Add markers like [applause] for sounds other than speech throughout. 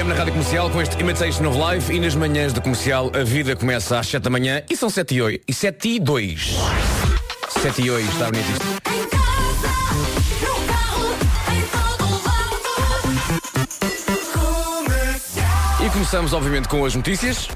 AM na Rádio Comercial com este Imitation of Life e nas manhãs da Comercial a vida começa às 7 da manhã e são 7 e 8 e 7 e 2. 7 e 8, está bonito isto. E começamos obviamente com as notícias.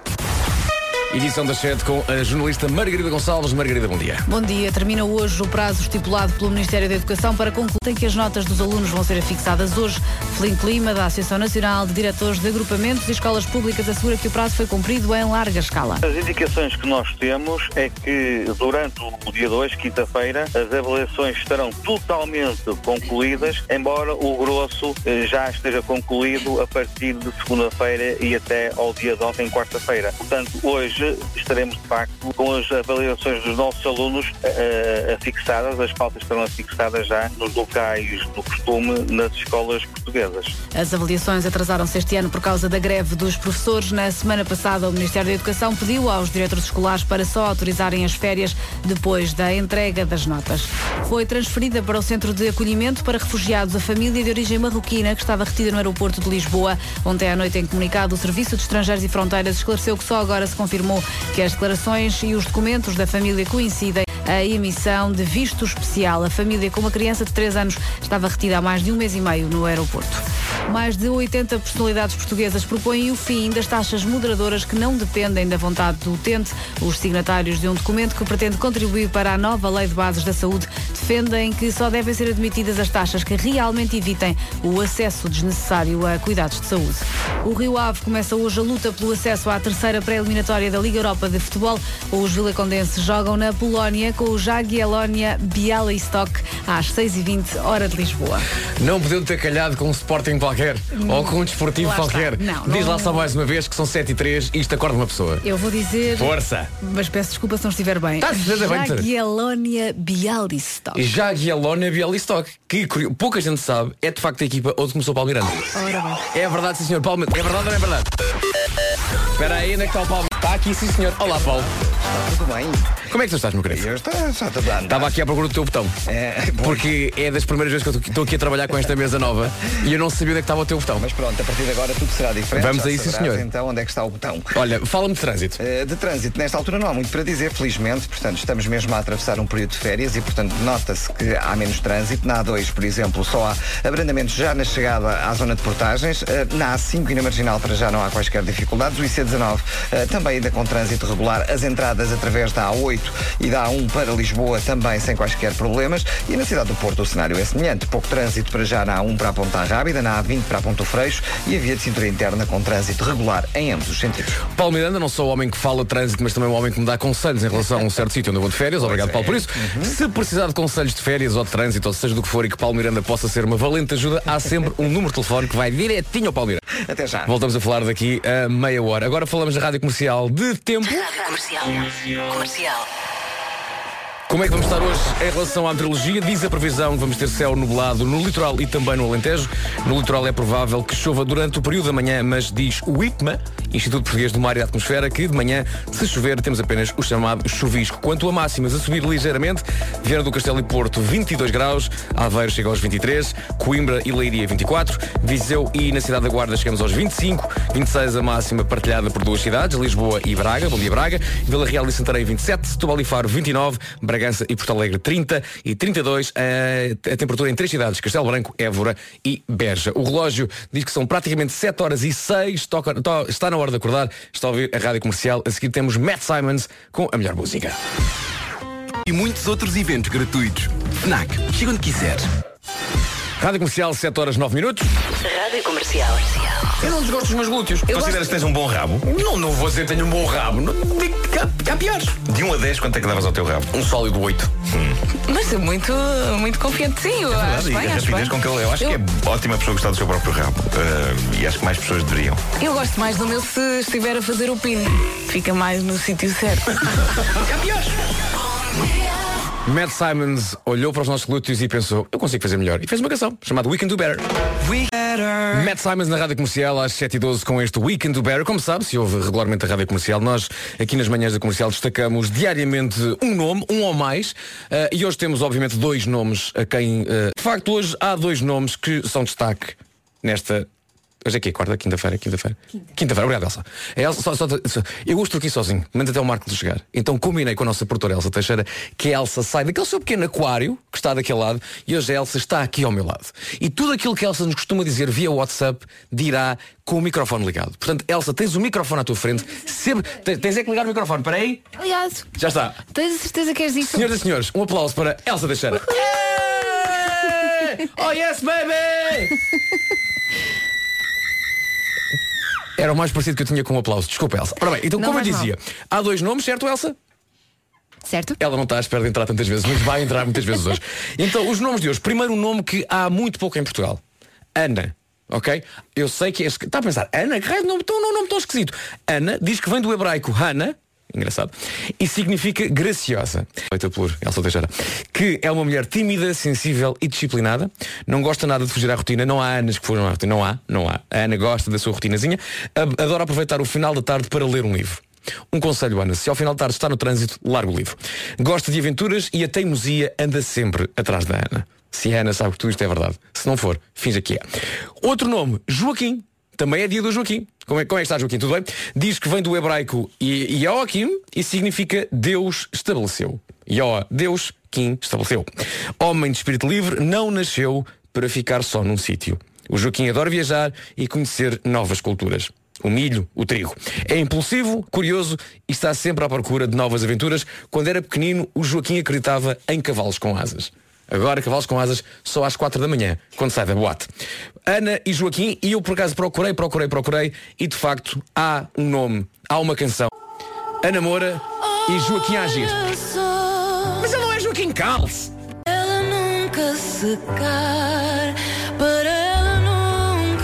Edição das 7 com a jornalista Margarida Gonçalves. Margarida, bom dia. Bom dia. Termina hoje o prazo estipulado pelo Ministério da Educação para concluir que as notas dos alunos vão ser fixadas hoje. Felim Lima, da Associação Nacional de Diretores de Agrupamentos e Escolas Públicas, assegura que o prazo foi cumprido em larga escala. As indicações que nós temos é que durante o dia 2, quinta-feira, as avaliações estarão totalmente concluídas, embora o grosso eh, já esteja concluído a partir de segunda-feira e até ao dia de ontem, quarta-feira. Portanto, hoje estaremos de facto com as avaliações dos nossos alunos uh, fixadas, as pautas estarão fixadas já nos locais do costume nas escolas portuguesas. As avaliações atrasaram-se este ano por causa da greve dos professores. Na semana passada, o Ministério da Educação pediu aos diretores escolares para só autorizarem as férias depois da entrega das notas. Foi transferida para o Centro de Acolhimento para Refugiados a família de origem marroquina que estava retida no aeroporto de Lisboa. Ontem à noite, em comunicado, o Serviço de Estrangeiros e Fronteiras esclareceu que só agora se confirmou que as declarações e os documentos da família coincidem a emissão de visto especial. A família com uma criança de 3 anos estava retida há mais de um mês e meio no aeroporto. Mais de 80 personalidades portuguesas propõem o fim das taxas moderadoras que não dependem da vontade do utente. Os signatários de um documento que pretende contribuir para a nova Lei de Bases da Saúde defendem que só devem ser admitidas as taxas que realmente evitem o acesso desnecessário a cuidados de saúde. O Rio Ave começa hoje a luta pelo acesso à terceira pré-eliminatória da Liga Europa de Futebol. Os vilacondenses jogam na Polónia com o Jagiellonia Bialystok às 6h20, hora de Lisboa. Não podiam ter calhado com um Sporting qualquer ou com um desportivo Lá está. qualquer. Não, Diz não- lá só mais uma vez que são 7 e 3 e isto acorda uma pessoa. Eu vou dizer. Força! Mas peço desculpa se não estiver bem. Tá, esteja bem, esteja. Jagiellonia Bialystok. Jagiellonia Bialystok, que curio- pouca gente sabe, é de facto a equipa onde começou o Palmeirante. Ora bem. É verdade, sim senhor. Paulo, é verdade ou não é verdade? Espera aí, onde é que está o Paulo? Está aqui, sim senhor. Olá, Paulo. Tudo bem? Como é que tu estás, meu querido? Eu estou só a. Estava aqui à procura do teu botão. É, bom, Porque é das primeiras vezes que eu estou aqui a trabalhar com esta mesa nova e eu não sabia onde é que estava o teu botão. Mas pronto, a partir de agora tudo será diferente. Vamos Já a isso, senhor. Então, onde é que está o botão? Olha, fala-me de trânsito. Eh, De trânsito, nesta altura não há muito para dizer, felizmente. Portanto, estamos mesmo a atravessar um período de férias e, portanto, nota-se que há menos trânsito. Na A2, por exemplo, só há abrandamentos já na chegada à zona de portagens. Eh, Na A5 e na Marginal, para já não há quaisquer dificuldades. O IC19 eh, também ainda com trânsito regular. As entradas através da A8 e da A1 para Lisboa também sem quaisquer problemas. E na cidade do Porto o cenário é semelhante. Pouco trânsito para já na A1 para a Ponta Rábida, na A20 para a Ponto Freixo e a via de cintura interna com trânsito regular em ambos os sentidos. Paulo Miranda, não sou o homem que fala trânsito, mas também o homem que me dá conselhos em relação a um certo [laughs] sítio onde eu vou de férias. Obrigado, Paulo, por isso. Se precisar de conselhos de férias ou de trânsito, ou seja do que for, e que Paulo Miranda possa ser uma valente ajuda, há sempre um número de telefone que vai direitinho ao Paulo Miranda. [laughs] Até já. Voltamos a falar daqui a meia hora. Agora falamos da rádio comercial de tempo. Comercial. Comercial. Como é que vamos estar hoje em relação à meteorologia? Diz a previsão que vamos ter céu nublado no litoral e também no Alentejo. No litoral é provável que chova durante o período da manhã, mas diz o IPMA, Instituto Português do Mar e da Atmosfera, que de manhã, se chover, temos apenas o chamado chuvisco. Quanto a máximas, a subir ligeiramente, Vieira do Castelo e Porto 22 graus, Aveiro chega aos 23, Coimbra e Leiria 24, Viseu e na cidade da Guarda chegamos aos 25, 26 a máxima partilhada por duas cidades, Lisboa e Braga, bom dia Braga, Vila Real e Santarém 27, Setúbal e Faro 29, Bragança e Porto Alegre 30 e 32 a, a temperatura em três cidades, Castelo Branco, Évora e Beja. O relógio diz que são praticamente 7 horas e 6, toca, to- está na hora de acordar, está a ouvir a rádio comercial, a seguir temos Matt Simons com a melhor música. E muitos outros eventos gratuitos. FNAC, chega onde quiser. Rádio Comercial, 7 horas 9 minutos. Rádio Comercial. Eu não desgosto dos meus glúteos. Consideras que tens um bom rabo? Não, não vou dizer que tenho um bom rabo. Não, digo que há, há piores. De 1 a 10, quanto é que davas ao teu rabo? Um sólido 8. Mas é muito, muito confiante, sim. Eu acho Verdade, e bem, a acho rapidez bem. com que ele. Eu acho que é ótima pessoa gostar do seu próprio rabo. Eh, e acho que mais pessoas deveriam. Eu gosto mais do meu se estiver a fazer o pino. Fica mais no sítio certo. [laughs] Matt Simons olhou para os nossos glúteos e pensou, eu consigo fazer melhor. E fez uma canção chamada We Can Do Better. Matt Simons na Rádio Comercial às 7h12 com este We Can Do Better. Como sabe, se ouve regularmente a Rádio Comercial, nós aqui nas manhãs da Comercial destacamos diariamente um nome, um ou mais. eh, e hoje temos, obviamente, dois nomes a quem... eh, de facto, hoje há dois nomes que são destaque nesta Hoje é aqui, quarta, quinta-feira, quinta-feira. Quinta-feira, obrigado, Elsa. A Elsa só- só- só- eu estou aqui sozinho, manda até o Marco de chegar. Então combinei com a nossa produtora Elsa Teixeira que a Elsa sai daquele seu pequeno aquário que está daquele lado e hoje a Elsa está aqui ao meu lado. E tudo aquilo que a Elsa nos costuma dizer via WhatsApp dirá com o microfone ligado. Portanto, Elsa, tens o microfone à tua frente. Sempre, tens, é que ligar o microfone. Espera aí. Aliás, Já está. tens a certeza que és isso? Senhoras e senhores, um aplauso para Elsa Teixeira. [laughs] Oh yes, baby! [laughs] Era o mais parecido que eu tinha com um aplauso. Desculpa, Elsa. Ora bem, então Não como eu dizia, há dois nomes, certo, Elsa? Certo? Ela não está à espera de entrar tantas vezes, mas vai entrar muitas vezes hoje. Então, os nomes de hoje. Primeiro um nome que há muito pouco em Portugal. Ana. Ok? Eu sei que é. Está a pensar, Ana, que raio de nome tão, não, nome tão esquisito. Ana diz que vem do hebraico Hana, engraçado, e significa graciosa. Feita por Elsa Teixeira. Que é uma mulher tímida, sensível e disciplinada. Não gosta nada de fugir à rotina. Não há Anas que fujam à rotina. Não há, não há. A Ana gosta da sua rotinazinha. Adora aproveitar o final da tarde para ler um livro. Um conselho, Ana, se ao final de tarde está no trânsito, larga o livro. Gosta de aventuras e a teimosia anda sempre atrás da Ana. Se a Ana sabe que tudo isto é verdade. Se não for, finja que é. Outro nome, Joaquim. Também é dia do Joaquim. Como é, como é que está, Joaquim? Tudo bem? Diz que vem do hebraico Joaquim e significa Deus estabeleceu. Ioa, Deus, Kim, estabeleceu. Homem de espírito livre não nasceu para ficar só num sítio. O Joaquim adora viajar e conhecer novas culturas. O milho, o trigo. É impulsivo, curioso e está sempre à procura de novas aventuras. Quando era pequenino, o Joaquim acreditava em cavalos com asas. Agora, cavalos com asas só às quatro da manhã, quando sai da boate. Ana e Joaquim, e eu por acaso procurei, procurei, procurei, e de facto há um nome, há uma canção. Ana Moura e Joaquim agir. Mas ele não é Joaquim Calce. Ela nunca para ela nunca.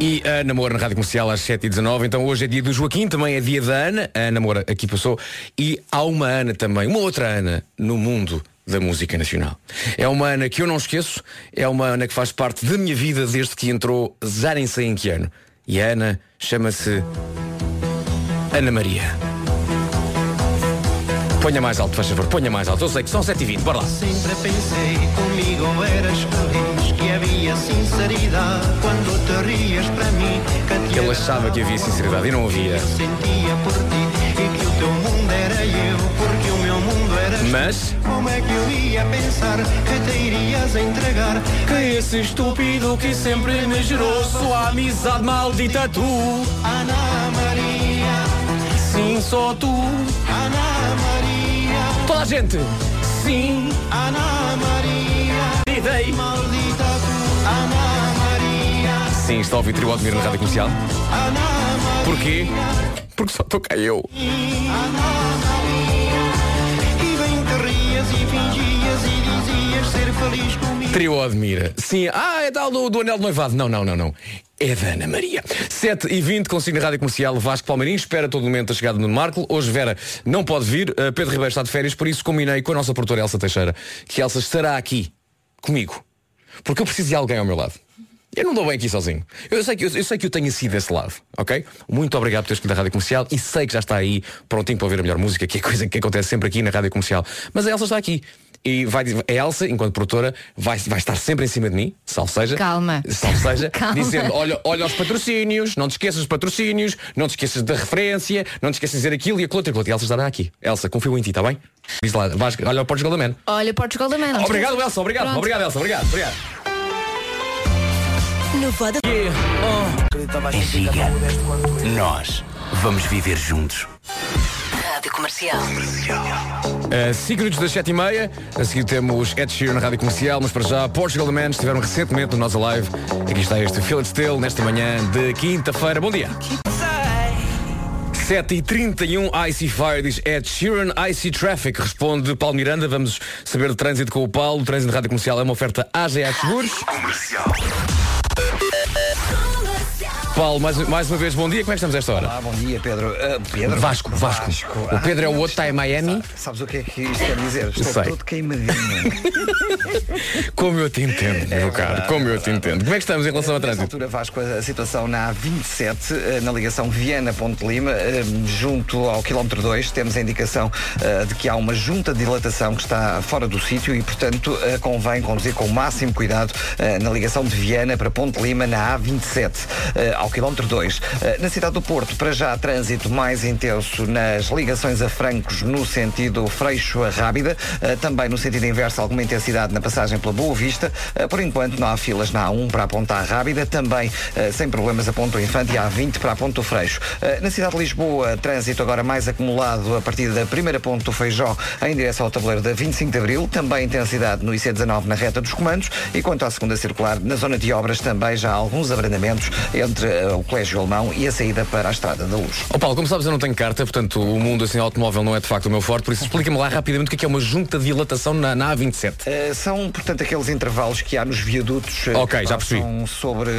E a Ana Moura na Rádio Comercial às 7h19. Então hoje é dia do Joaquim, também é dia da Ana. A Ana Moura aqui passou. E há uma Ana também, uma outra Ana no mundo da música nacional. É uma Ana que eu não esqueço, é uma Ana que faz parte da minha vida desde que entrou, já nem sei em que ano. E a Ana chama-se Ana Maria. Ponha mais alto, faz favor, ponha mais alto. Eu sei que são 7h20, bora lá. Sempre pensei comigo eras feliz Que havia sinceridade Quando te rias para mim que Ele achava que havia sinceridade e não havia. sentia por ti E que o teu mundo era eu Mas Como é que eu ia pensar Que te irias entregar que esse estúpido que sempre me gerou sua amizade maldita tu. Ana Maria Sim, só tu. Ana Maria Toda a gente. Sim, Ana Maria idei. Maldita tu Ana Maria Sim, está a ouvir Trio Admiro na Rádio Comercial. Ana Maria Porquê? Porque só cá eu. E fingias e dizias ser feliz comigo Trio Admira. Sim, ah, é tal do, do Anel de Noivado. Não, não, não, não. É da Ana Maria. 7 e 20 consigo Rádio Comercial Vasco Palmeirinho. Espera todo momento a chegada do Marco. Hoje Vera não pode vir. Uh, Pedro Ribeiro está de férias, por isso combinei com a nossa produtora Elsa Teixeira que Elsa estará aqui comigo. Porque eu preciso de alguém ao meu lado. Eu não dou bem aqui sozinho. Eu sei que eu, eu sei que eu tenho sido desse lado, ok? Muito obrigado por teres escolhido a Rádio Comercial e sei que já está aí prontinho para ouvir a melhor música, que é coisa que acontece sempre aqui na Rádio Comercial. Mas a Elsa está aqui. E vai, a Elsa, enquanto produtora, vai, vai estar sempre em cima de mim, salvo seja. Calma. Salvo seja, [laughs] Calma. dizendo, olha, olha os patrocínios, não te esqueças dos patrocínios, não te esqueças da referência, não te esqueças de dizer aquilo e aquilo e aquilo. E a Elsa estará aqui. Elsa, confio em ti, está bem? Diz lá, vais, olha o Portugal da Man. Olha, Portugal da Man. Obrigado, Elsa, obrigado, Pronto. obrigado, Elsa, obrigado, obrigado. No Voda. Siga. Nós vamos viver juntos. Rádio Comercial. Uh, 5 minutos das 7 e meia. A seguir temos Ed Sheeran na Rádio Comercial Mas para já, Portugal The Man estiveram recentemente no nosso live. Aqui está este Feel It Still Nesta manhã de quinta-feira. Bom dia. 7 e 31 Icy Fire diz Ed Sheeran. Icy Traffic Responde Paulo Miranda. Vamos saber de trânsito com o Paulo. O trânsito de Rádio Comercial é uma oferta AGA Seguros Música Paulo, mais, mais uma vez, bom dia. Como é que estamos a esta hora? Olá, bom dia, Pedro. Ah, Pedro? Vasco, Vasco. O Pedro é o outro, está em Miami. Sabes o que é que isto quer dizer? Estou Sei. todo queimadinho. [laughs] Como eu te entendo, meu caro, como eu te entendo. Como é que estamos em relação ao Nesta trânsito? altura, Vasco, a situação na A27, eh, na ligação Viana-Ponte Lima, eh, junto ao quilómetro 2, temos a indicação eh, de que há uma junta de dilatação que está fora do sítio e, portanto, eh, convém conduzir com o máximo cuidado eh, na ligação de Viana para Ponte Lima, na A27, eh, ao quilómetro 2. Eh, Na cidade do Porto, para já, trânsito mais intenso nas ligações a Francos, no sentido Freixo a Rábida, eh, também no sentido inverso, alguma intensidade na passagem pela Boa Vista. Eh, Por enquanto, não há filas na A1 para a Ponta Rábida, também sem problemas a Ponto Infante e a A20 para a Ponto Freixo. Na cidade de Lisboa, trânsito agora mais acumulado a partir da primeira ponte do Feijó em direção ao tabuleiro da 25 de Abril, também intensidade no IC19 na reta dos comandos e quanto à segunda circular, na zona de obras também já há alguns abrandamentos entre eh, o Colégio Alemão e a saída para a Estrada da Luz. Ó Paulo, como sabes, eu não tenho carta, portanto o mundo assim automóvel não é de facto o meu forte, por isso explica-me lá rapidamente o que é, que é uma junta de dilatação na, na A27. Uh, são, portanto, aqueles intervalos que há nos viadutos uh, Ok, que já percebi. sobre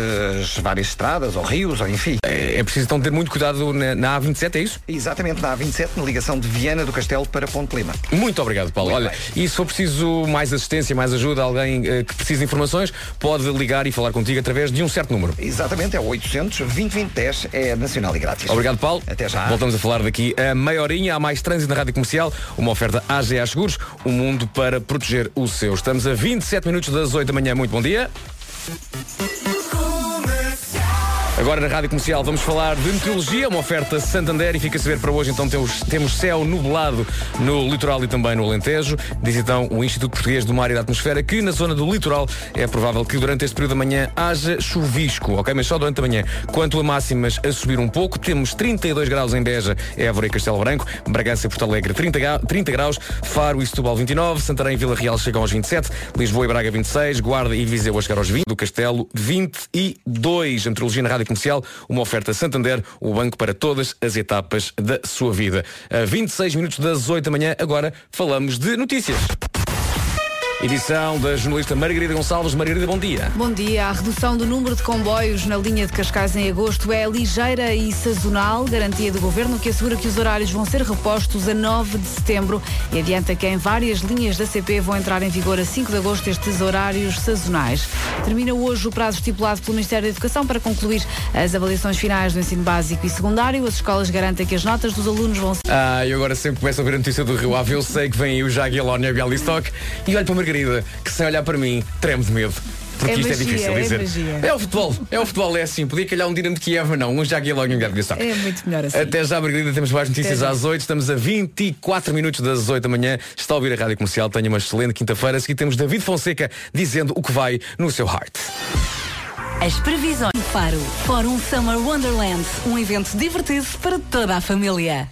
as várias estradas ou rios, ou enfim. É, é preciso então ter muito cuidado na, na A27, é isso? Exatamente na A27, na ligação de Viana do Castelo para Ponte Lima. Muito obrigado, Paulo. Muito Olha, e se for preciso mais assistência, mais ajuda, alguém eh, que precise de informações, pode ligar e falar contigo através de um certo número. Exatamente, é o 800 2010 é nacional e grátis. Obrigado, Paulo. Até já. Voltamos a falar daqui a meia horinha. Há mais trânsito na Rádio Comercial. Uma oferta AGA Seguros. O mundo para proteger o seu. Estamos a 27 minutos das 8 da manhã. Muito bom dia. Agora na Rádio Comercial vamos falar de meteorologia, uma oferta Santander e fica a saber para hoje então temos, temos céu nublado no litoral e também no Alentejo. Diz então o Instituto Português do Mar e da Atmosfera que na zona do litoral é provável que durante este período da manhã haja chuvisco, ok? Mas só durante a manhã. Quanto a máximas a subir um pouco, temos 32 graus em Beja, Évora e Castelo Branco, Bragança e Porto Alegre 30, gra- 30 graus, Faro e Setúbal 29, Santarém e Vila Real chegam aos 27, Lisboa e Braga 26, Guarda e Viseu a chegar aos 20, do Castelo 22. A meteorologia na Rádio Comercial, uma oferta Santander, o banco para todas as etapas da sua vida. A 26 minutos das 8 da manhã, agora falamos de notícias. Edição da jornalista Margarida Gonçalves. Margarida, bom dia. Bom dia. A redução do número de comboios na linha de Cascais em agosto é ligeira e sazonal, garantia do governo que assegura que os horários vão ser repostos a 9 de setembro e adianta que em várias linhas da CP vão entrar em vigor a 5 de agosto estes horários sazonais. Termina hoje o prazo estipulado pelo Ministério da Educação para concluir as avaliações finais do ensino básico e secundário. As escolas garantem que as notas dos alunos vão ser Ah, e agora sempre começo a ver a notícia do Rio Ave. Eu sei que vem aí o Jagiellon e a Bialystok e olho para Margarida, que sem olhar para mim, treme de medo. Porque É isto é magia, difícil é dizer. magia. É o futebol, é o futebol, é assim. Podia calhar um Dinamo de Kiev, mas não. Um Jagiellon e um Bialystok. É muito melhor assim. Até já, Margarida, temos mais notícias Até às 8. Estamos a 24 minutos das 8 da manhã. Está a ouvir a Rádio Comercial. Tenha uma excelente quinta-feira. A seguir temos David Fonseca dizendo o que vai no seu heart. As previsões. Faro. Fórum Summer Wonderland. Um evento divertido para toda a família.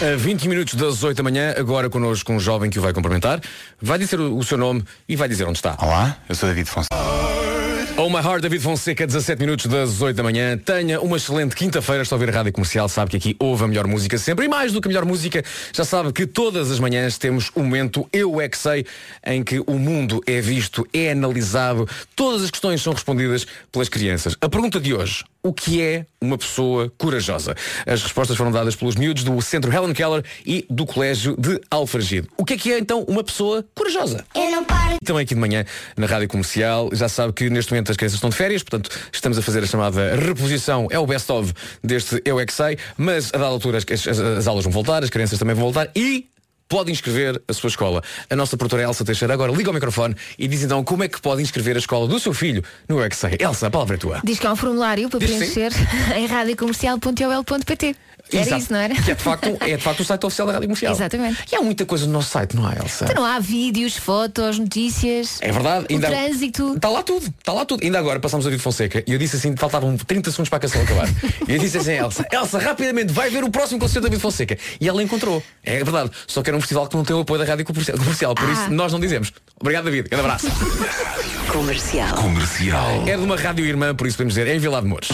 A 20 minutos das 8 da manhã, agora connosco um jovem que o vai cumprimentar. Vai dizer o, o seu nome e vai dizer onde está. Olá, eu sou David Fonseca. Oh My Heart, David Fonseca, 17 minutos das 8 da manhã. Tenha uma excelente quinta-feira. Estou a ouvir a rádio comercial. Sabe que aqui ouve a melhor música sempre. E mais do que a melhor música, já sabe que todas as manhãs temos um momento Eu É Que Sei, em que o mundo é visto, é analisado. Todas as questões são respondidas pelas crianças. A pergunta de hoje. O que é uma pessoa corajosa? As respostas foram dadas pelos miúdos do Centro Helen Keller e do Colégio de Alfragide. O que é que é então uma pessoa corajosa? Eu não paro. Também aqui de manhã na Rádio Comercial. Já sabe que neste momento as crianças estão de férias, portanto estamos a fazer a chamada reposição, é o best-of deste Eu É Que Sei, mas a dada altura as, as- as aulas vão voltar, as crianças também vão voltar e pode inscrever a sua escola. A nossa produtora Elsa Teixeira agora liga o microfone e diz então como é que pode inscrever a escola do seu filho no Sei. Elsa, a palavra é tua. Diz que há um formulário para Diz sim. preencher [laughs] em radiocomercial.ol.pt. Era Exato. isso, não era? Que é de, facto, é de facto o site oficial da Rádio Comercial. Exatamente. E há muita coisa no nosso site, não há, Elsa? Então não há vídeos, fotos, notícias. É verdade. O trânsito. Está lá tudo, está lá tudo. Ainda agora passámos a David Fonseca e eu disse assim, faltavam 30 segundos para a canção acabar. e eu disse assim a Elsa, Elsa, rapidamente, vai ver o próximo concerto da David Fonseca. E ela encontrou. É verdade. Só que era um festival que não tem o apoio da rádio comercial, comercial, por Ah. isso nós não dizemos. Obrigado, David. Grande abraço. Comercial. Comercial. É de uma rádio irmã, por isso podemos dizer, é em Vila de Mouros.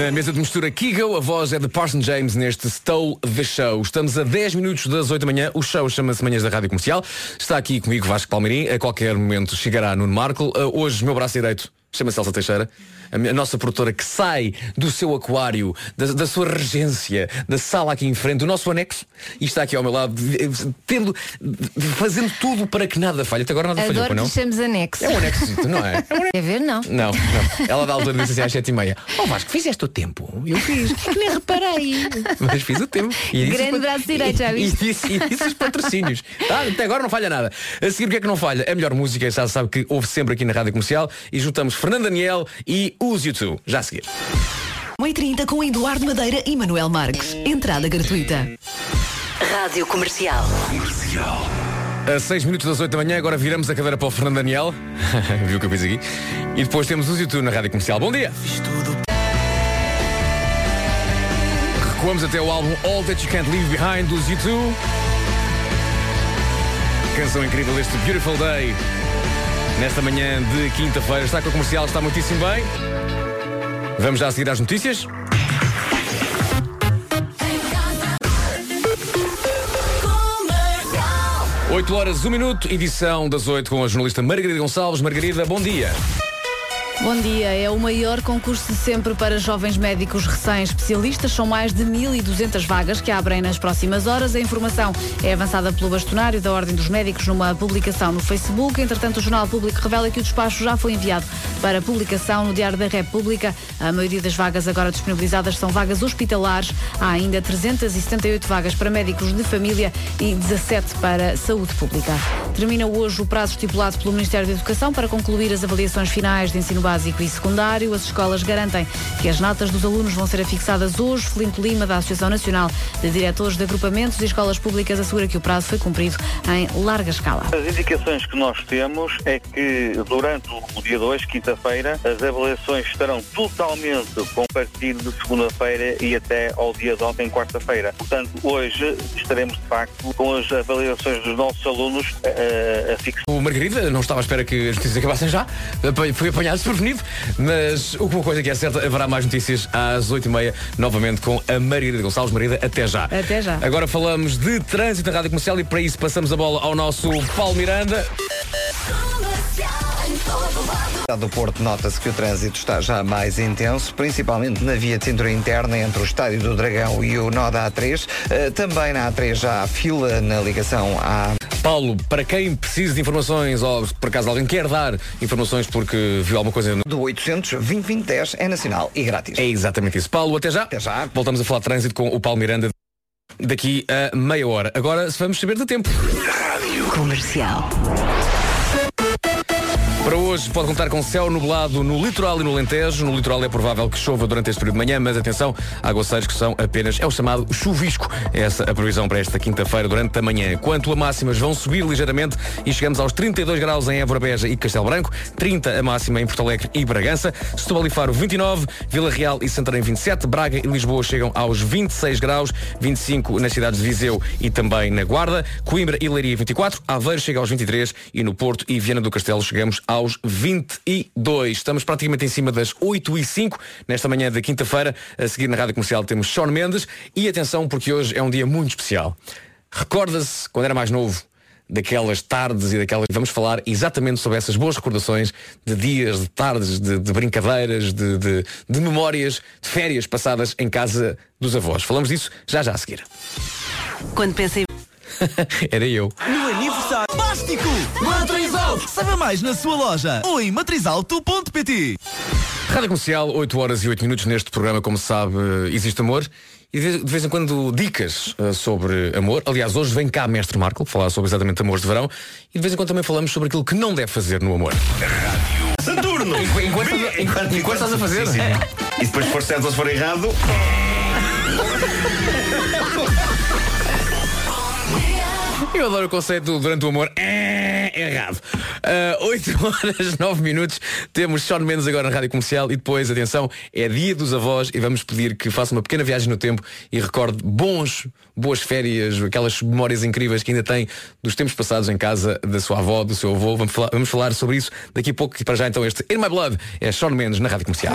Na mesa de mistura Kigo, a voz é de Parson James neste Stole the Show. Estamos a 10 minutos das 8 da manhã. O show chama-se Manhãs da Rádio Comercial. Está aqui comigo Vasco Palmeirim. A qualquer momento chegará Nuno Marco. Uh, hoje, meu braço direito chama-se Elsa Teixeira. A, minha- a nossa produtora que sai do seu aquário, da, da sua regência, da sala aqui em frente, do nosso anexo, e está aqui ao meu lado, tendo, fazendo tudo para que nada falhe. Até agora nada falhou, Adoro que não? lhe chamemos anexo. É um anexo, não é? [laughs] Quer ver? Não. Não, não. Ela da altura disse assim às 7 e meia. Ó Vasco, fizeste o tempo? Eu fiz. Que nem reparei. Mas fiz o tempo. E Grande os braço direito, já e, viste? e disse, e disse os patrocínios. Tá? Até agora não falha nada. A seguir o que é que não falha? A melhor música, já sabe que houve sempre aqui na Rádio Comercial. E juntamos Fernando Daniel e os YouTube. Já a seguir. 1h30 com Eduardo Madeira e Manuel Marques. Entrada gratuita. Rádio Comercial. A 6 minutos das 8 da manhã, agora viramos a cadeira para o Fernando Daniel. [laughs] Viu o que eu fiz aqui? E depois temos os YouTube na Rádio Comercial. Bom dia! Recuamos até o álbum All That You Can't Leave Behind dos YouTube. Canção incrível deste Beautiful Day. Nesta manhã de quinta-feira. Está com a comercial, está muitíssimo bem. Vamos já a seguir às notícias. Oito horas, um minuto, edição das 8 com a jornalista Margarida Gonçalves. Margarida, bom dia. Bom dia. É o maior concurso de sempre para jovens médicos recém-especialistas. São mais de 1.200 vagas que abrem nas próximas horas. A informação é avançada pelo bastonário da Ordem dos Médicos numa publicação no Facebook. Entretanto, o Jornal Público revela que o despacho já foi enviado para publicação no Diário da República. A maioria das vagas agora disponibilizadas são vagas hospitalares. Há ainda 378 vagas para médicos de família e 17 para saúde pública. Termina hoje o prazo estipulado pelo Ministério da Educação para concluir as avaliações finais de ensino básico e secundário. As escolas garantem que as notas dos alunos vão ser afixadas hoje. Filipe Lima, da Associação Nacional de Diretores de Agrupamentos e Escolas Públicas, assegura que o prazo foi cumprido em larga escala. As indicações que nós temos é que durante o dia 2, quinta-feira, as avaliações estarão totalmente com partir de segunda-feira e até ao dia de ontem, quarta-feira. Portanto, hoje estaremos de facto com as avaliações dos nossos alunos eh, a, a fixar. O Margarida não estava à espera que as notícias acabassem já. Foi apanhado desprevenido. Mas uma coisa que é certa, haverá mais notícias às 8h30, novamente com a Margarida Gonçalves. Margarida, até já. Até já. Agora falamos de trânsito na Rádio Comercial e para isso passamos a bola ao nosso Paulo Miranda. do Porto nota-se que o trânsito está já mais intenso, principalmente na via de cintura interna entre o Estádio do Dragão e o nó da A3. Eh, também na A3 já há fila na ligação à Paulo, para quem precisa de informações ou por acaso alguém quer dar informações porque viu alguma coisa no... do 800 2010 é nacional e grátis. É exatamente isso. Paulo, até já. Até já. Voltamos a falar de trânsito com o Paulo Miranda daqui a meia hora. Agora vamos saber de tempo. Comercial. Para hoje pode contar com céu nublado no litoral e no Alentejo. No litoral é provável que chova durante este período de manhã, mas atenção, aguaceiros que são apenas, é o chamado chuvisco. É essa a previsão para esta quinta-feira durante a manhã. Quanto a máximas, vão subir ligeiramente e chegamos aos 32 graus em Évora Beja e Castelo Branco, 30 a máxima em Porto Alegre e Bragança, Setúbal e Faro 29, Vila Real e Santarém 27, Braga e Lisboa chegam aos 26 graus, 25 nas cidades de Viseu e também na Guarda, Coimbra e Leiria 24, Aveiro chega aos 23 e no Porto e Viana do Castelo chegamos aos 22. Estamos praticamente em cima das 8 e 5 nesta manhã da quinta-feira. A seguir na Rádio Comercial temos Sean Mendes e atenção porque hoje é um dia muito especial. Recorda-se quando era mais novo daquelas tardes e daquelas. Vamos falar exatamente sobre essas boas recordações de dias, de tardes, de, de brincadeiras, de, de- de memórias, de férias passadas em casa dos avós. Falamos disso já já a seguir. Quando pensei [laughs] Era eu. No aniversário Plástico! Matrizalto! Saiba mais na sua loja ou em matrizalto.pt Rádio Comercial, 8 horas e 8 minutos neste programa, como se sabe, existe amor. E de vez em quando dicas eh, sobre amor. Aliás, hoje vem cá Mestre Marco falar sobre exatamente amores de verão. E de vez em quando também falamos sobre aquilo que não deve fazer no amor. Saturno! Enquanto, enquanto, enquanto estás a fazer. Sim, sim. E depois se for certo ou se for errado. [laughs] Eu adoro o conceito durante o amor. É errado. Ah, 8 [laughs] horas, 9 minutos. Temos Sean Mendes agora na Rádio Comercial e depois, atenção, é dia dos avós e vamos pedir que faça uma pequena viagem no tempo e recorde bons, boas férias, aquelas memórias incríveis que ainda tem dos tempos passados em casa da sua avó, do seu avô. Vamos falar, vamos falar sobre isso daqui a pouco e para já então este In My Blood é Sean Mendes na Rádio Comercial.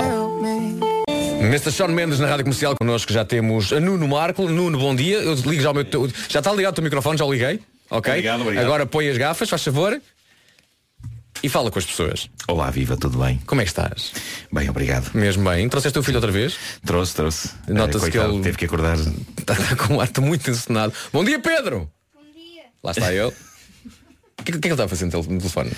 Mr. Sean Mendes na Rádio Comercial connosco já temos a Nuno Marco. Nuno, bom dia. Eu ligo já o meu. teu- Já está ligado o teu microfone, já o liguei. Ok? Obrigado, obrigado. Agora põe as gafas, faz favor. E fala com as pessoas. Olá, viva, tudo bem? Como é que estás? Bem, obrigado. Mesmo bem. Trouxeste o filho outra vez? Trouxe, trouxe. Nota-se Eh, que ele- teve que acordar. [laughs] Está com um ar muito encenado. Bom dia, Pedro! Bom dia. Lá está ele. O que, que é que ele está a fazer no tel- no telefone?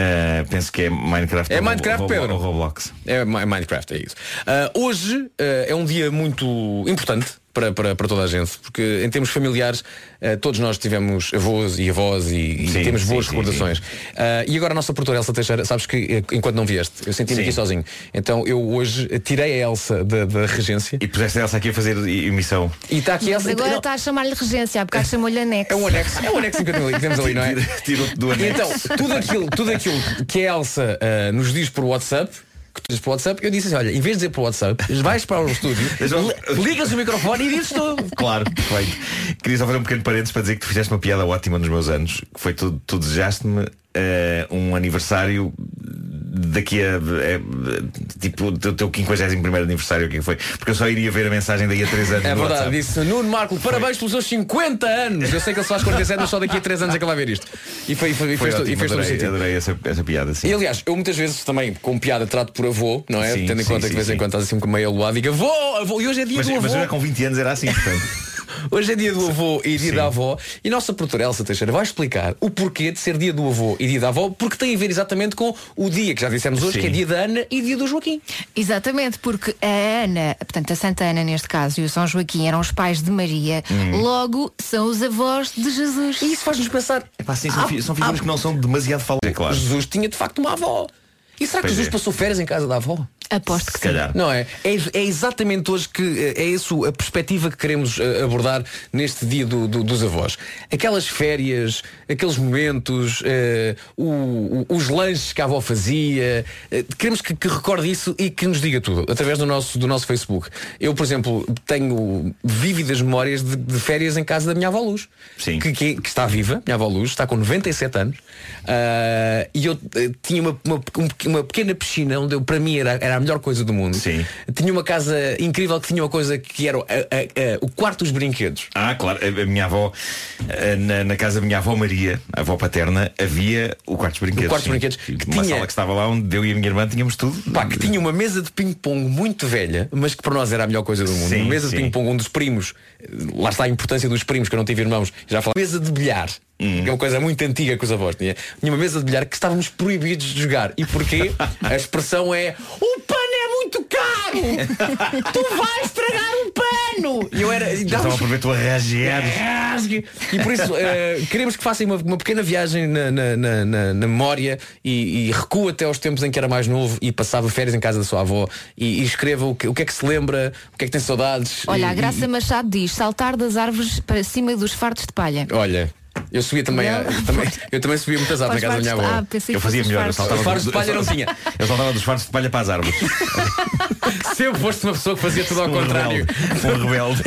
Eh, penso que é Minecraft. É Minecraft, Roblo- Pedro? Roblox. É Mi- Minecraft, é isso. Ah, hoje ah, é um dia muito importante para, para, para toda a gente, porque em termos familiares ah, todos nós tivemos avós e avós e, e Sim, temos sim, boas sim, recordações. Ah, e agora a nossa produtora Elsa Teixeira, sabes que eh, enquanto não vieste, eu senti-me Sim. aqui sozinho. Então eu hoje tirei a Elsa da, da regência. E puseste a Elsa aqui a fazer e- emissão. E está aqui a Elsa. agora está a chamar-lhe regência, há bocado chamou-lhe anexo. É um anexo, é um anexo que temos ali, não é? [laughs] Tirou-te do E anexo. então, tudo aquilo, tudo aquilo que a Elsa ah, nos diz por WhatsApp, que tu dizes por WhatsApp, eu disse assim, olha, em vez de dizer por WhatsApp, vais para o estúdio, [laughs] li- ligas o microfone e dizes tudo. [laughs] Claro, perfeito. Queria só fazer um pequeno parênteses para dizer que tu fizeste uma piada ótima nos meus anos, que foi tu, tu desejaste-me eh, um aniversário daqui a eh, tipo o teu, teu 51 aniversário o que é que foi porque eu só iria ver a mensagem daí a 3 anos É verdade, disse Nuno Marco, parabéns pelos seus 50 anos. Eu sei que ele se faz 47, mas só daqui a 3 anos é que ele vai ver isto. E foi, foi, foi fez, todo- ótimo, e fez todo sentido. adorei essa, essa piada sim. E aliás, eu muitas vezes também, com piada, trato por avô, não é? Sim, Tendo em sim, conta que sim, de vez em quando estás assim com meio aluado, diga avô, avô, e hoje é dia mas, do avô. mas eu já com 20 anos era assim portanto [laughs] Hoje é dia do avô e dia Sim. da avó e a nossa produtora Elsa Teixeira vai explicar o porquê de ser dia do avô e dia da avó, porque tem a ver exatamente com o dia que já dissemos hoje, Sim. que é dia da Ana e dia do Joaquim. Exatamente, porque a Ana, portanto a Santa Ana neste caso e o São Joaquim eram os pais de Maria, Hum. logo são os avós de Jesus. E isso faz-nos pensar, Epá, sim, são, fi- são figuras que não são demasiado faladas é claro Jesus tinha de facto uma avó. E será que Pois Jesus é. passou férias em casa da avó? Aposto que se calhar Não é? É, é exatamente hoje que é isso a perspectiva que queremos eh, abordar neste dia do- do- dos avós. Aquelas férias, aqueles momentos, eh, o- o- os lanches que a avó fazia. eh, queremos que, que recorde isso e que nos diga tudo através do nosso, do nosso Facebook. Eu, por exemplo, tenho vívidas memórias de, de férias em casa da minha avó Luz. Sim. Que, que- que está viva, minha avó Luz, está com 97 anos. Ah, e eu tinha uma, uma, um- uma pequena piscina onde eu, para mim era, era a melhor coisa do mundo. Sim. Tinha uma casa incrível que tinha uma coisa que era o- a- a- a- o quarto dos brinquedos. Ah, claro, a, minha avó, eh, na, na casa da minha avó Maria, a avó paterna, havia o quarto dos brinquedos. O quarto dos brinquedos, que Uma tinha- sala que estava lá onde eu e a minha irmã tínhamos tudo. Pá, que tinha uma mesa de ping-pong muito velha, mas que para nós era a melhor coisa do mundo. Sim, uma mesa de sim. ping-pong, um dos primos. Lá está a importância dos primos, que eu não tive irmãos. Já falei. Mesa de bilhar. Hum. Que é uma coisa muito antiga que os avós tinham. Tinha uma mesa de bilhar que estávamos proibidos de jogar. E porquê? [laughs] A expressão é o pano é muito caro! [laughs] tu vais estragar o pano! E eu era. e estava por ver tu a reagear. e por isso eh, queremos que façam uma, uma pequena viagem na, na- na- na- na memória e, e recua até aos tempos em que era mais novo e passava férias em casa da sua avó e, e escreva o que, o que é que se lembra, o que é que tem saudades. Olha, E- a Graça Machado diz saltar das árvores para cima dos fardos de palha. olha, eu subia também, a- também [laughs] eu também subia muitas árvores na casa da minha avó. Ah, Eu fazia fosse os melhor, eu fardos. saltava Os fardos dos- de palha eu não tinha. [laughs] Eu saltava dos fardos de palha para as árvores. [laughs] Sempre foste uma pessoa que fazia tudo ao Um contrário. rebelde. Um rebelde.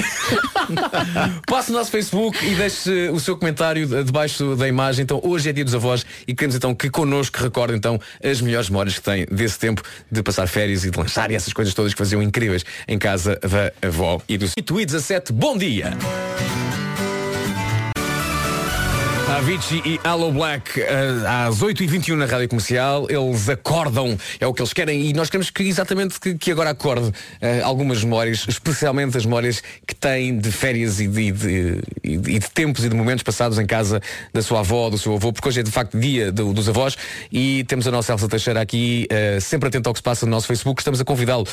Passe no nosso Facebook e deixe o seu comentário de- debaixo da imagem. Então, hoje é dia dos avós e queremos então que connosco recorde então as melhores memórias que tem desse tempo de passar férias e de lanchar e essas coisas todas que faziam incríveis em casa da avó e do Tweet 17. Bom dia! Avicii e Allo Black eh, às 8h21 na Rádio Comercial. Eles acordam, é o que eles querem e nós queremos que exatamente que, que agora acorde eh, algumas memórias, especialmente as memórias que têm de férias e de, de- de- tempos e de momentos passados em casa da sua avó, do seu avô, porque hoje é de facto dia do- dos avós. E temos a nossa Elsa Teixeira aqui eh, sempre atenta ao que se passa no nosso Facebook, estamos a convidá-lo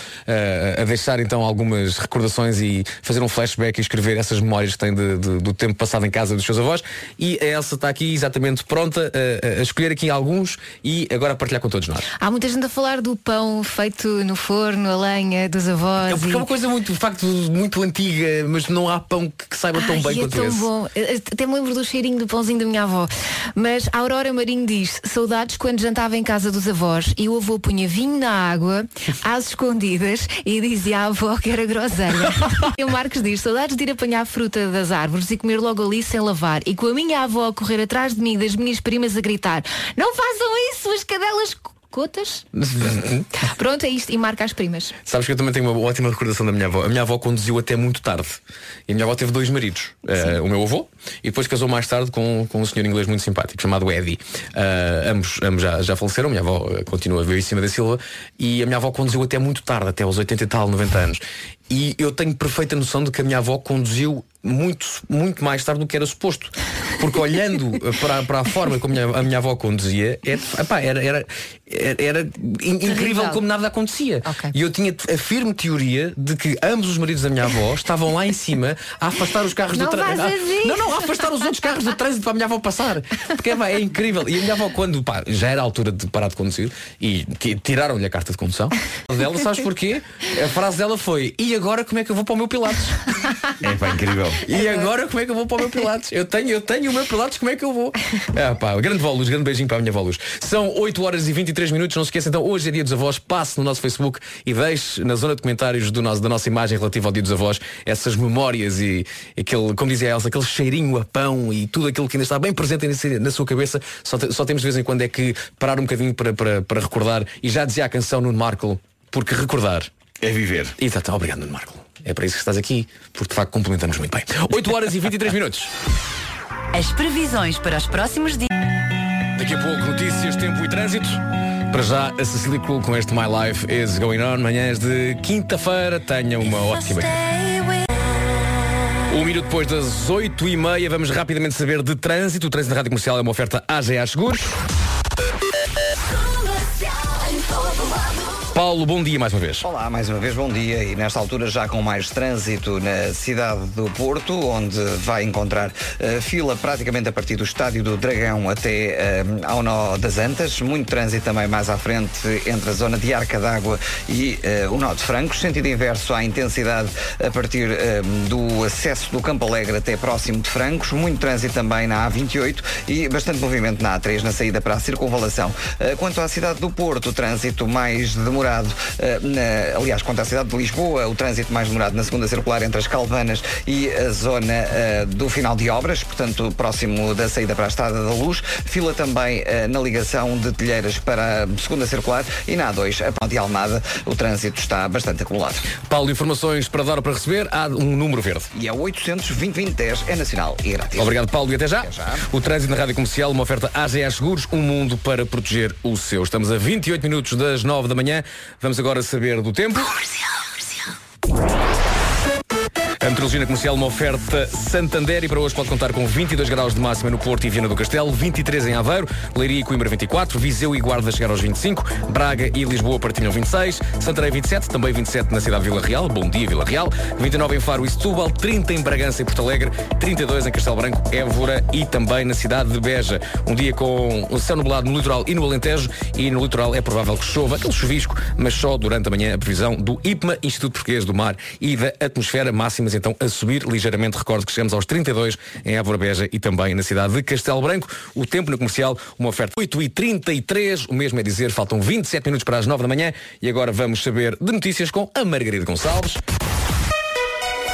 a deixar então algumas recordações e fazer um flashback e escrever essas memórias que tem de- do tempo passado em casa dos seus avós. E a Elsa está aqui exatamente pronta a, a escolher aqui alguns e agora a partilhar com todos nós. Há muita gente a falar do pão feito no forno, a lenha, dos avós. É porque e- é uma coisa muito, de facto, muito antiga, mas não há pão que, que saiba tão Ai, bem é quanto tão esse. bom. Eu Até me lembro do cheirinho do pãozinho da minha avó. Mas a Aurora Marinho diz saudades quando jantava em casa dos avós e o avô punha vinho na água, [laughs] às escondidas, e dizia à avó que era groselha. [laughs] e o Marcos diz saudades de ir apanhar fruta das árvores e comer logo ali sem lavar. E com a minha avó correr atrás de mim e das minhas primas a gritar não façam isso, as cadelas Cotas? [laughs] Pronto, é isto. E marca as primas. Sabes que eu também tenho uma ótima recordação da minha avó. A minha avó conduziu até muito tarde. E a minha avó teve dois maridos. Eh, o meu avô e depois casou mais tarde com, com um senhor inglês muito simpático chamado Eddie. Eh, ambos ambos já, já faleceram. Minha avó eh, continua a viver em cima da Silva. E a minha avó conduziu até muito tarde, até aos 80 e tal, 90 anos. E eu tenho perfeita noção de que a minha avó conduziu muito, muito mais tarde do que era suposto. Porque olhando [laughs] para, para a forma como a minha, a minha avó conduzia, é, epá, era, era, era, era in- incrível como nada acontecia. E eu tinha a firme teoria de que ambos os maridos da minha avó estavam lá em cima a afastar os carros Não do trânsito. ver. Não, não, a afastar os outros carros do trânsito para a minha avó passar. Porque epá, é incrível. E a minha avó, quando pá, já era a altura de parar de conduzir e tiraram-lhe a carta de condução, dela, sabes porquê? A frase dela foi: E agora como é que eu vou para o meu Pilates? É pá, incrível. E agora como é que eu vou para o meu Pilates? Eu tenho, eu tenho o meu Pilates, como é que eu vou? Ah, pá, grande vó Luz, grande beijinho para a minha vó Luz. São 8 horas e 23 minutos, não se esqueça então, hoje é dia dos avós, passe no nosso Facebook e deixe na zona de comentários do nosso, da nossa imagem relativa ao dia dos avós essas memórias e aquele, como dizia a Elsa, aquele cheirinho a pão e tudo aquilo que ainda está bem presente na- na sua cabeça. Só, te- só temos de vez em quando é que parar um bocadinho para, para, para recordar e já dizia a canção Nuno Marco, porque recordar é viver. Exato, obrigado Nuno Marco. É para isso que estás aqui, porque de facto complementamos muito bem. 8 horas e 23 minutos. As previsões para os próximos dias. Daqui a pouco notícias, tempo e trânsito. Para já, a Cecília Cool com este My Life is Going On. Manhãs de quinta-feira. Tenha uma ótima. Um minuto depois das 8 e meia, vamos rapidamente saber de trânsito. O trânsito da Rádio Comercial é uma oferta AGA Seguros. Paulo, bom dia mais uma vez. Olá, mais uma vez bom dia. E nesta altura já com mais trânsito na cidade do Porto, onde vai encontrar eh, fila praticamente a partir do Estádio do Dragão até eh, ao nó das Antas, muito trânsito também mais à frente entre a zona de Arca d'Água e eh, o nó de Francos, sentido inverso à intensidade a partir do acesso do Campo Alegre até próximo de Francos, muito trânsito também na A28 e bastante movimento na A3 na saída para a circunvalação. Eh, Quanto à cidade do Porto, o trânsito mais demorado, eh, na- aliás, quanto à cidade de Lisboa, o trânsito mais demorado na segunda circular entre as Calvanas e a zona eh, do final de obras, portanto, próximo da saída para a Estrada da Luz. Fila também na ligação de Telheiras para a segunda circular e na A2, a Ponte de Almada, o trânsito está bastante acumulado. Paulo, informações para dar ou para receber, há um número verde. E é 800 2010 é nacional e grátis. Obrigado, Paulo, e até já. O trânsito na Rádio Comercial, uma oferta AGA Seguros, um mundo para proteger o seu. Estamos a 28 minutos das 9 da manhã. Vamos agora saber do tempo. A meteorologia comercial, uma oferta Santander e para hoje pode contar com 22 graus de máxima no Porto e Viana do Castelo, 23 em Aveiro, Leiria e Coimbra 24, Viseu e Guarda chegar aos 25, Braga e Lisboa partilham 26, Santarém 27, também 27 na cidade de Vila Real, bom dia Vila Real, 29 em Faro e Setúbal, 30 em Bragança e Porto Alegre, 32 em Castelo Branco, Évora e também na cidade de Beja. Um dia com o céu nublado no litoral e no Alentejo e no litoral é provável que chova, aquele chuvisco, mas só durante a manhã a previsão do IPMA, Instituto Português do Mar e da Atmosfera, máximas então a subir ligeiramente. Recordo que chegamos aos 32 em Évora Beja e também na cidade de Castelo Branco. O tempo na comercial, uma oferta 8 e 33 o mesmo é dizer, faltam 27 minutos para as 9 da manhã e agora vamos saber de notícias com a Margarida Gonçalves.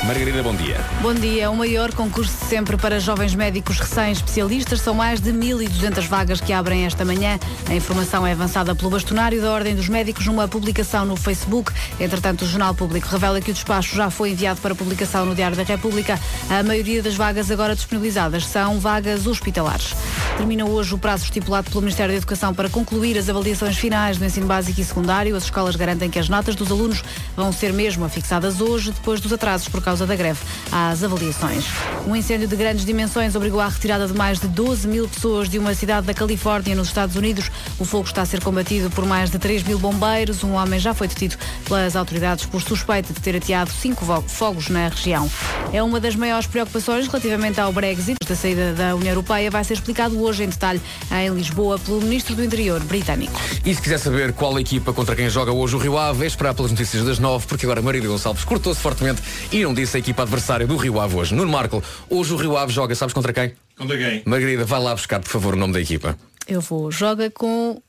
Margarida, bom dia. Bom dia. O maior concurso de sempre para jovens médicos recém-especialistas. São mais de 1.200 vagas que abrem esta manhã. A informação é avançada pelo bastonário da Ordem dos Médicos numa publicação no Facebook. Entretanto, o Jornal Público revela que o despacho já foi enviado para publicação no Diário da República. A maioria das vagas agora disponibilizadas são vagas hospitalares. Termina hoje o prazo estipulado pelo Ministério da Educação para concluir as avaliações finais do ensino básico e secundário. As escolas garantem que as notas dos alunos vão ser mesmo afixadas hoje, depois dos atrasos por causa da greve às avaliações. Um incêndio de grandes dimensões obrigou à retirada de mais de 12 mil pessoas de uma cidade da Califórnia, nos Estados Unidos. O fogo está a ser combatido por mais de 3 mil bombeiros. Um homem já foi detido pelas autoridades por suspeita de ter ateado cinco fogos na região. É uma das maiores preocupações relativamente ao Brexit. Da saída da União Europeia vai ser explicado hoje em detalhe em Lisboa pelo Ministro do Interior britânico. E se quiser saber qual a equipa contra quem joga hoje o Rio Ave, é esperar pelas notícias das nove, porque agora Marília Gonçalves cortou-se fortemente e não disse a equipa adversária do Rio Ave hoje. Nuno Marco, hoje o Rio Ave joga, sabes contra quem? Contra quem? Margarida, vai lá buscar, por favor, o nome da equipa. Eu vou. Joga com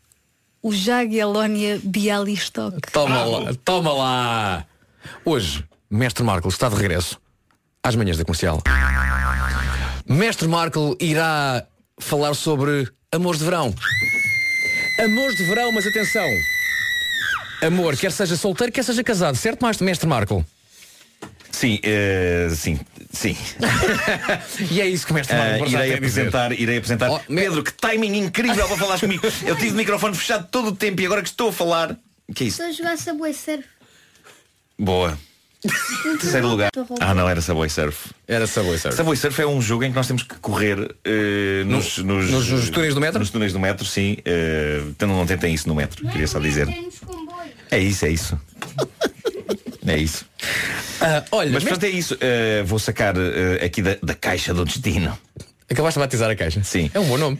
o Jagiellonia Bialystok. Toma lá, toma lá! Hoje, Mestre Marco está de regresso às manhãs da comercial. Mestre Marco irá falar sobre amores de verão. Amores de verão, mas atenção. Amor, quer seja solteiro, quer seja casado, certo, mestre Marco? Sim, eh, sim, sim. [laughs] e é isso que o mestre Borja irei dizer. apresentar, irei apresentar. Oh, Pedro, que timing incrível para falares comigo. Eu tive o microfone fechado todo o tempo e agora que estou a falar. Que é isso? Estou a jogar Subway Surf. Boa. Terceiro lugar. Ah, não, era Subway Surf. Era Subway Surf. Subway Surf é um jogo em que nós temos que correr eh, nos, nos, nos- nos túneis do metro? Nos túneis do metro, sim. Eh, então não tentem isso no metro, queria só dizer. É isso, é isso. [laughs] É isso. Ah, olha, Mas mestre- portanto é isso. Eh, vou sacar eh, aqui da, da caixa do destino. Acabaste de batizar a caixa. Sim. É um bom nome.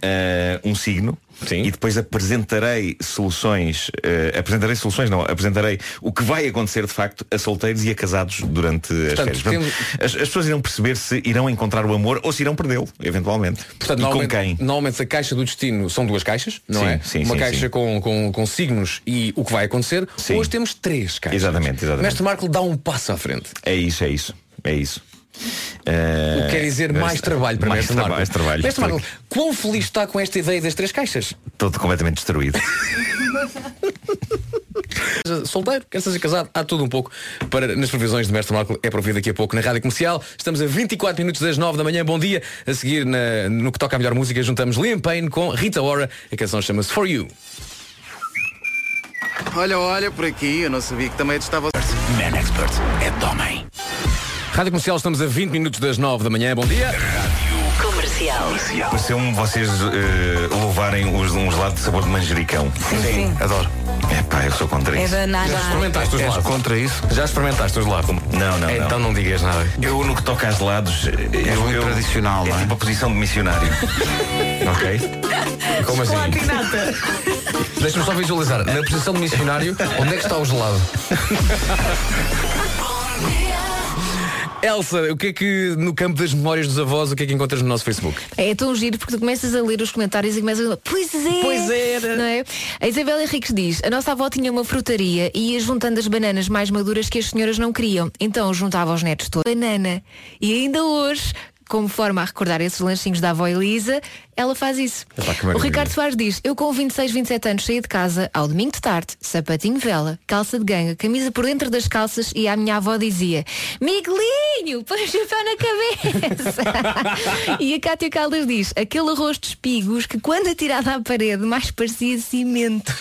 Um signo. Sim. E depois apresentarei soluções. eh, apresentarei soluções, não. Apresentarei o que vai acontecer de facto a solteiros e a casados durante as Portanto, férias. Portanto, temos- as, as pessoas irão perceber se irão encontrar o amor ou se irão perdê-lo, eventualmente. Portanto, e com quem? normalmente a caixa do destino são duas caixas, não Sim, é? sim, Uma sim, caixa. Com, com, com signos e o que vai acontecer. Hoje temos três caixas. Exatamente, exatamente. Mestre Marco dá um passo à frente. É isso, é isso. É isso. Eh, O que quer dizer mais trabalho para mais Mestre mais trabalho. Mestre Marco, quão feliz está com esta ideia das três caixas? Estou completamente destruído. Solteiro, quer seja casado, há tudo um pouco para nas previsões de Mestre Marco. É para ouvir daqui a pouco na Rádio Comercial. Estamos a 24 minutos das 9 da manhã. Bom dia. A seguir, na- no que toca a melhor música, juntamos Liam Payne com Rita Ora. A canção chama-se For You. Olha, olha, por aqui, eu não sabia que também estava. Man Expert é de homem. Rádio Comercial, estamos a 20 minutos das 9 da manhã. Bom dia. Comercial. Pareceu-me vocês eh, louvarem os, um gelado de sabor de manjericão. Sim, sim. Adoro. É pá, eu sou contra É isso. da nada. Já experimentaste os És gelados? contra isso? Já experimentaste os gelados? Não, não, Então não digas nada. Eu, no que toca a gelados, eu, muito eu- tradicional, é não é? tipo a posição de missionário. [laughs] ok? Como assim? Deixa-me só visualizar. Na posição de missionário, onde é que está o gelado? [laughs] Elsa, o que é que no campo das memórias dos avós, o que é que encontras no nosso Facebook? É tão giro porque tu começas a ler os comentários e começas a Pois é! Pois era. Não é? A Isabela Henriques diz, a nossa avó tinha uma frutaria e ia juntando as bananas mais maduras que as senhoras não queriam. Então juntava aos netos toda banana. E ainda hoje, como forma a recordar esses lanchinhos da avó Elisa, ela faz isso. Epá, que o. Ricardo Soares diz, eu com 26, 27 anos saí de casa ao domingo de tarde, sapatinho vela, calça de ganga, camisa por dentro das calças e a minha avó dizia, Miguelinho, põe o chapéu na cabeça. [laughs] e a Cátia Caldas diz, aquele arroz de espigos que quando atirado à parede mais parecia cimento.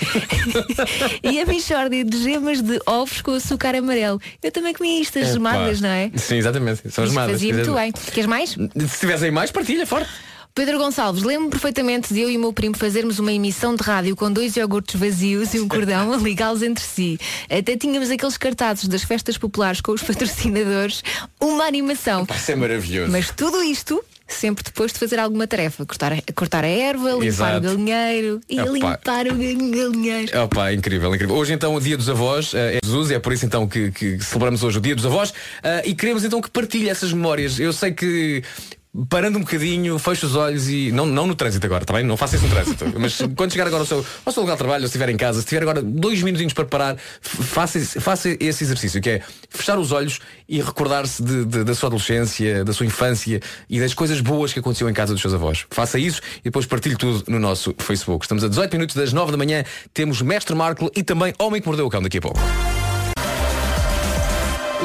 [laughs] e a Michórdia de gemas de ovos com açúcar amarelo. Eu também comia isto, as gemadas, não é? Sim, exatamente. São as Isto madas. fazia muito bem. Queres mais? Se tivessem mais, partilha, forte. Pedro Gonçalves, lembro-me perfeitamente de eu e o meu primo fazermos uma emissão de rádio com dois iogurtes vazios e um cordão [laughs] a ligá-los entre si. Até tínhamos aqueles cartazes das festas populares com os patrocinadores. Uma animação. Isso é maravilhoso. Mas tudo isto sempre depois de fazer alguma tarefa. Cortar a, cortar a erva, limpar Exato. o galinheiro e Epá. limpar o gal- galinheiro. Opa, incrível, incrível. Hoje então o Dia dos Avós eh, é Jesus e é por isso então que, que celebramos hoje o Dia dos Avós eh, e queremos então que partilhe essas memórias. Eu sei que parando um bocadinho, feche os olhos e não, não no trânsito agora, tá bem? Não faça isso no trânsito. [laughs] Mas quando chegar agora ao seu, ao seu lugar de trabalho, ou se estiver em casa, se tiver agora dois minutinhos para parar, faça, esse- faça esse exercício, que é fechar os olhos e recordar-se de- de- da sua adolescência, da sua infância e das coisas boas que aconteciam em casa dos seus avós. Faça isso e depois partilhe tudo no nosso Facebook. Estamos a 18 minutos das 9 da manhã, temos Mestre Marco e também Homem que Mordeu o Cão daqui a pouco.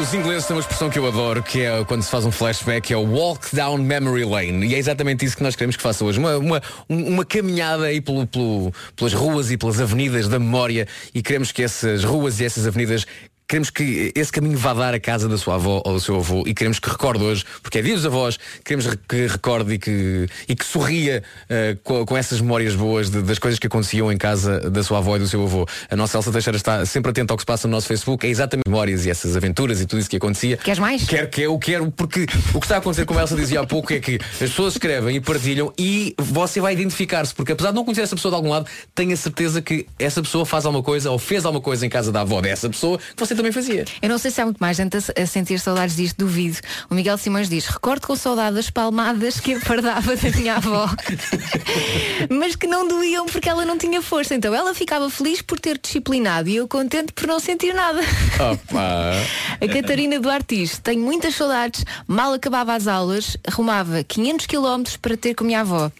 Os ingleses têm uma expressão que eu adoro, que é quando se faz um flashback, é o walk down memory lane. E é exatamente isso que nós queremos que faça hoje. Uma, uma, um- uma caminhada aí pelo, pelo- pelas ruas e pelas avenidas da memória e queremos que essas ruas e essas avenidas Queremos que esse caminho vá dar à casa da sua avó ou do seu avô e queremos que recorde hoje, porque é dia dos avós, queremos re- que recorde e que, e que sorria eh, com, com essas memórias boas de- das coisas que aconteciam em casa da sua avó e do seu avô. A nossa Elsa Teixeira está sempre atenta ao que se passa no nosso Facebook, é exatamente memórias e essas aventuras e tudo isso que acontecia. Queres mais? Quero, quero, quero, porque o que está a acontecer, como a Elsa dizia há pouco, é que as pessoas escrevem e partilham e você vai identificar-se, porque apesar de não conhecer essa pessoa de algum lado, tenha certeza que essa pessoa faz alguma coisa ou fez alguma coisa em casa da avó dessa pessoa que você também fazia. Eu não sei se há muito mais gente a, a sentir saudades disto, duvido. O Miguel Simões diz, recordo com saudade as palmadas que apardava da minha avó. [laughs] Mas que não doíam porque ela não tinha força. Então ela ficava feliz por ter disciplinado e eu contente por não sentir nada. Opa. [laughs] A Catarina Duarte diz, tenho muitas saudades, mal acabava as aulas, arrumava 500 km para ter com a minha avó,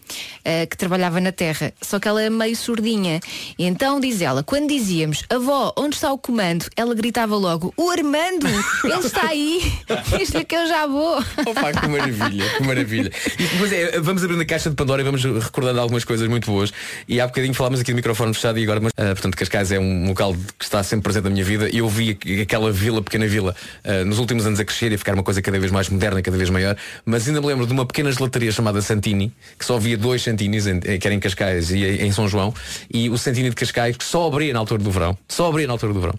eh, que trabalhava na terra, só que ela é meio surdinha. E então diz ela, quando dizíamos, avó, onde está o comando? Ela gritava logo, o Armando, ele está aí, [laughs] diz-lhe que eu já vou. Opa, que maravilha, que maravilha. E é, vamos abrindo a caixa de Pandora e vamos recordando algumas coisas muito boas. E há bocadinho falámos aqui do microfone fechado e agora, mas, ah, portanto, Cascais é um local que está sempre presente na minha vida. E eu vi aqu- aquela vila, pequena vila, ah, nos últimos anos a crescer e a ficar uma coisa cada vez mais moderna, cada vez maior. Mas ainda me lembro de uma pequena gelataria chamada Santini, que só havia dois Santinis, em, eh, que era em Cascais e em São João. E o Santini de Cascais, que só abria na altura do verão. Só abria na altura do verão.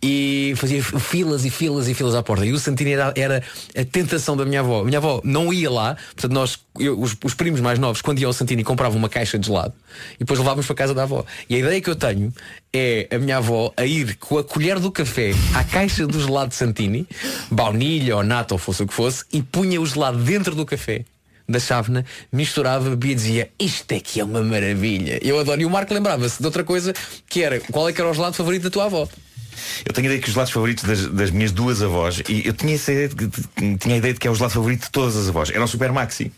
E fazia filas e filas e filas à porta. E o Santini era, era a tentação da minha avó. Minha avó não ia lá, portanto nós, eu- os, os primos mais novos, quando iam ao Santini, compravam uma caixa de gelado e depois levávamos para casa da avó. E a ideia que eu tenho é a minha avó a ir com a colher do café à caixa do gelado de Santini, baunilha ou nata ou fosse o que fosse, e punha o gelado dentro do café da chávena, misturava, bebia e dizia isto é que é uma maravilha. Eu adoro. E o Marco lembrava-se de outra coisa que era qual é que era o gelado favorito da tua avó? Eu tenho a ideia que os gelados favoritos das, das minhas duas avós, e eu tinha, essa ideia de, tinha a ideia de que é o gelado favorito de todas as avós, era o Super Maxi.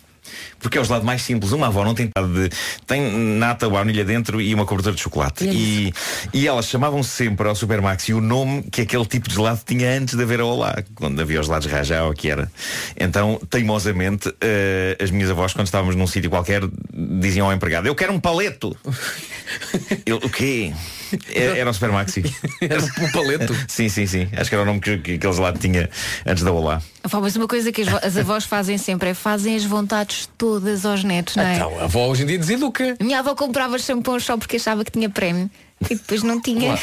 Porque é o gelado mais simples. Uma avó não tem nada de. Tem nata, baunilha dentro e uma cobertura de chocolate. E, e elas chamavam sempre ao Super Maxi o nome que aquele tipo de gelado tinha antes de haver a Olá, quando havia os gelados Rajá ou o que era. Então, teimosamente, eh, as minhas avós, quando estávamos num sítio qualquer, diziam ao empregado, eu quero um paleto. [laughs] Ele, o quê? É- Era o Super Maxi. [laughs] Era um paleto? [laughs] sim, sim, sim. Acho que era o nome que, que aquele gelado tinha antes da Olá. Mas uma coisa que as avós fazem sempre é fazem as vontades todas aos netos, não é? Então, a avó hoje em dia deseduca. Minha avó comprava shampoos só porque achava que tinha prémio e depois não tinha. Claro.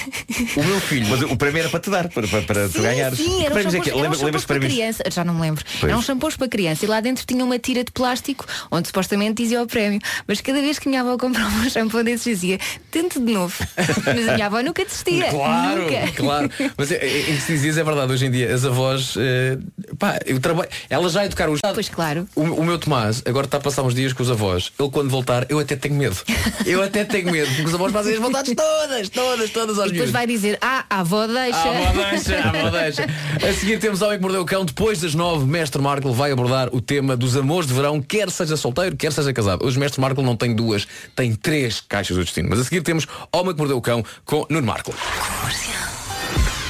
O meu filho. Mas o prémio era para te dar, para, para, para tu ganhares. Sim, é eram lembra- shampoos Lembras-te para criança. Já não me lembro. Pois. Eram shampoos para criança e lá dentro tinha uma tira de plástico onde supostamente dizia o prémio. Mas cada vez que a minha avó comprava um shampoo desses dizia, tente de novo. [laughs] Mas a minha avó nunca desistia. Claro, Nunca. claro. Mas é, é, é, se dizias é verdade, hoje em dia as avós, eh, pá, eu trabalho, elas já educaram os. Pois claro. O, o meu Tomás agora está a passar uns dias com os avós. Ele quando voltar, eu até tenho medo. Eu até tenho medo, porque os avós fazem as vontades todas, todas, todas aos E depois miúdos. vai dizer, ah, a avó deixa. Ah, avó deixa, a avó deixa. [laughs] A seguir temos Homem que Mordeu o Cão. Depois das nove, Mestre Marco vai abordar o tema dos amores de verão, quer seja solteiro, quer seja casado. Hoje Mestre Marco não tem duas, tem três caixas do destino. Mas a seguir temos Homem que Mordeu o Cão com Nuno Marco.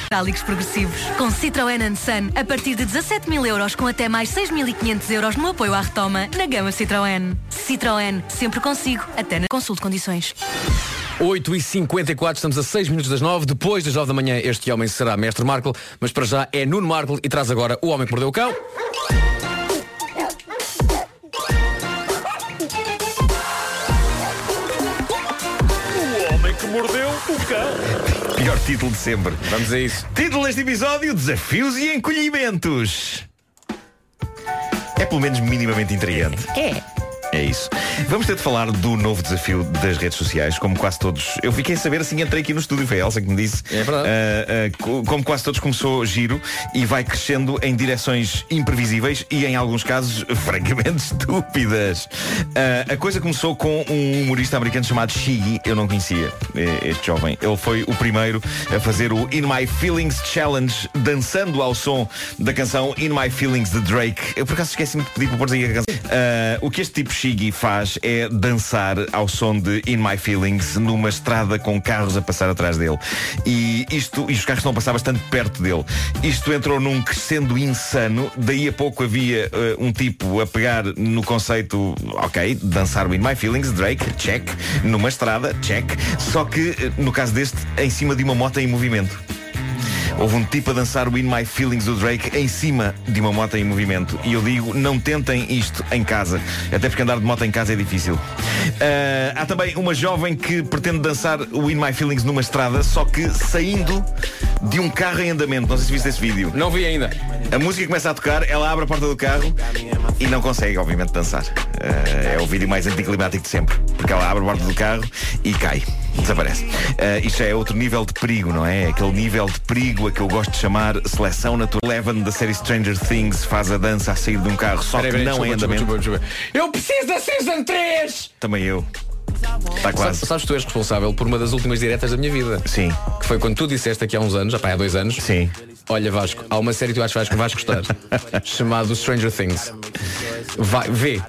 Metálicos progressivos. Com Citroën and Sun, a partir de 17 mil euros com até mais 6.500 euros no apoio à retoma na gama Citroën. Citroën, sempre consigo, até na consulte condições. 8 e 54 estamos a 6 minutos das 9. Depois das 9 da manhã, este homem será Mestre Marco, mas para já é Nuno Marco e traz agora o Homem que Mordeu o Cão. O homem que mordeu o cão. Pior título de sempre. Vamos a isso. Título deste episódio: Desafios e Encolhimentos. É pelo menos minimamente intrigante. É. É isso. Vamos ter de falar do novo desafio das redes sociais, como quase todos. Eu fiquei a saber assim entrei aqui no estúdio, foi a Elsa que me disse. É verdade. Ah, co- como quase todos começou giro e vai crescendo em direções imprevisíveis e em alguns casos [laughs] francamente estúpidas. Ah, a coisa começou com um humorista americano chamado Shiggy, eu não conhecia eh, este jovem. Ele foi o primeiro a fazer o In My Feelings Challenge, dançando ao som da canção In My Feelings de Drake. Eu por acaso esqueci-me de pedir para pôr aí a canção. O que este tipo Shiggy faz é dançar ao som de In My Feelings numa estrada com carros a passar atrás dele. E isto, e os carros estão a passar bastante perto dele. Isto entrou num crescendo insano. Daí a pouco havia eh, um tipo a pegar no conceito, ok, dançar o In My Feelings, Drake, check, numa estrada, check. Só que, eh, no caso deste, em cima de uma moto em movimento. Houve um tipo a dançar o In My Feelings do Drake em cima de uma moto em movimento. E eu digo, não tentem isto em casa. Até porque andar de moto em casa é difícil. Ah, há também uma jovem que pretende dançar o In My Feelings numa estrada, só que saindo de um carro em andamento. Não sei se viste esse vídeo. Não vi ainda. A música começa a tocar, ela abre a porta do carro e não consegue, obviamente, dançar. Ah, é o vídeo mais anticlimático de sempre. Porque ela abre a porta do carro e cai. Desaparece. Uh, isto é outro nível de perigo, não é? Aquele nível de perigo a que eu gosto de chamar seleção natural. Eleven da série Stranger Things faz a dança a sair de um carro, só Peraí, que não em desculpa, andamento. desculpa, desculpa. Eu preciso da Season 3! Também eu. Está quase. Sa- Sabes que tu és responsável por uma das últimas diretas da minha vida. Sim. Que foi quando tu disseste aqui há uns anos, já pá, há dois anos. Sim. Olha Vasco, há uma série que tu achas que vais gostar. [laughs] chamado Stranger Things. Vai, vê.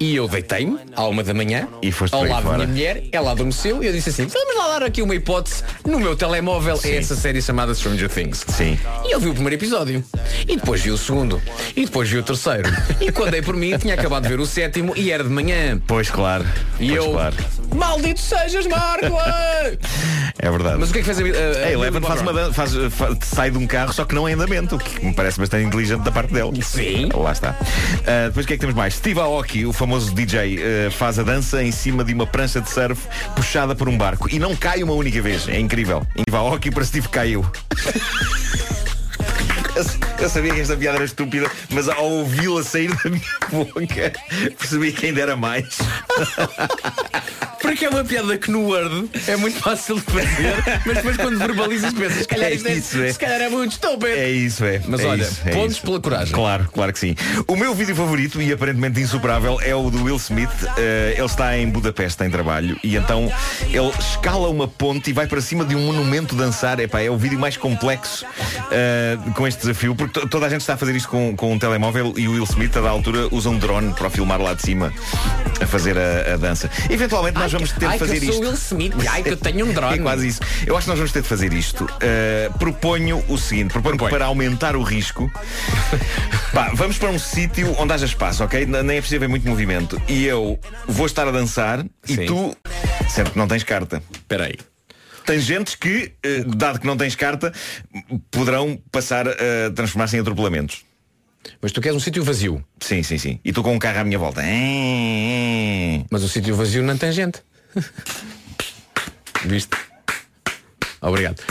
E eu deitei-me à uma da manhã E foste ao lado da minha mulher, ela adormeceu e eu disse assim, vamos lá dar aqui uma hipótese no meu telemóvel. É essa série chamada Stranger Things. Sim. E eu vi o primeiro episódio. E depois vi o segundo. E depois vi o terceiro. E quando dei por mim, tinha acabado de ver o sétimo e era de manhã. Pois claro. E pois eu. claro. Maldito sejas, Marco! [laughs] É verdade. Mas o que é que fez a, a, A Eleven faz uma dan- faz, fa- sai de um carro, só que não em andamento, o que me parece bastante inteligente da parte dele. Sim. Lá está. Uh, depois o que é que temos mais? Steve Aoki, o famoso DJ, uh, faz a dança em cima de uma prancha de surf puxada por um barco. E não cai uma única vez. É incrível. Steve Aoki para Steve caiu. [laughs] Eu- sabia que esta piada era estúpida, mas ao ouvi-la sair da minha [laughs] boca, percebi que ainda era mais. Porque é uma piada que no Word é muito fácil de fazer, mas depois quando verbalizas pensas, se calhar, É isto é, isso, é. se calhar é muito estúpido. É isso, é. Mas É olha, isso, é pontos isso. pela coragem. Claro, claro que sim. O meu vídeo favorito e aparentemente insuperável é o do Will Smith. Eh, ele está em Budapeste em trabalho e então ele escala uma ponte e vai para cima de um monumento dançar. Epá, é o vídeo mais complexo eh, com este desafio, porque to- toda a gente está a fazer isto com, com um telemóvel e o Will Smith, a da altura, usa um drone para o filmar lá de cima a fazer a, a dança. Eventualmente nós vamos ter ai, de fazer que eu isto. sou Will Smith. Ai, que eu [laughs] tenho um drone. É quase isso. Eu acho que nós vamos ter de fazer isto. Uh, proponho o seguinte: proponho que para aumentar o risco, [laughs] pá, vamos para um sítio onde haja espaço, ok? Nem é preciso haver muito movimento. E eu vou estar a dançar e Sim. tu, sempre que não tens carta. Espera aí. Tangentes que, eh, dado que não tens carta, poderão passar a transformar-se em atropelamentos. Mas tu queres um sítio vazio. Sim, sim, sim. E tu com um carro à minha volta. Mas o sítio vazio não tem gente. [laughs] Viste? Obrigado.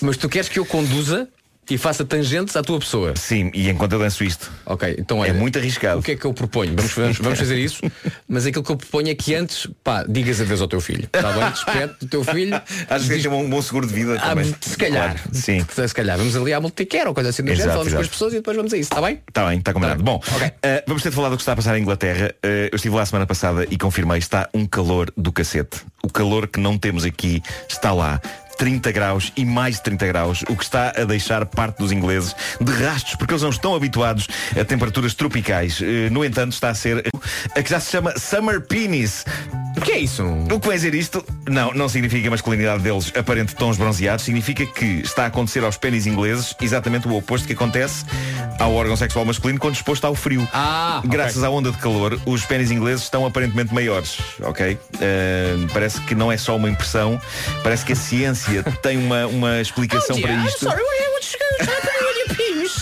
Mas tu queres que eu conduza e faça tangentes à tua pessoa? Sim, e enquanto eu danço isto. Ok, então olha, É muito arriscado. O que é que eu proponho? Vamos, vamos, vamos fazer isso, mas aquilo que eu proponho é que antes, pá, digas adeus ao teu filho. Está bem? Despede do teu filho. [laughs] Acho que tem um bom seguro de vida Ah, também. se calhar. Claro, sim. Se calhar, vamos ali à multicare ou coisa assim do Exato, género, falamos com exato. as pessoas e depois vamos a isso, está bem? Está bem, está combinado. Bom, eh, vamos ter de falar do que está a passar em Inglaterra. Eh, eu estive lá a semana passada e confirmei, está um calor do cacete. O calor que não temos aqui está lá. 30 graus e mais de 30 graus, o que está a deixar parte dos ingleses de rastros, porque eles não estão habituados a temperaturas tropicais. Eh, no entanto, está a ser a que já se chama Summer Penis. O que é isso? O que vai dizer isto? Não, não significa a masculinidade deles aparente tons bronzeados, significa que está a acontecer aos pênis ingleses exatamente o oposto que acontece ao órgão sexual masculino quando exposto ao frio. Ah. Graças à onda de calor, os pênis ingleses estão aparentemente maiores, ok? Uh, parece que não é só uma impressão, parece que a ciência [laughs] tem uma, uma explicação para isto.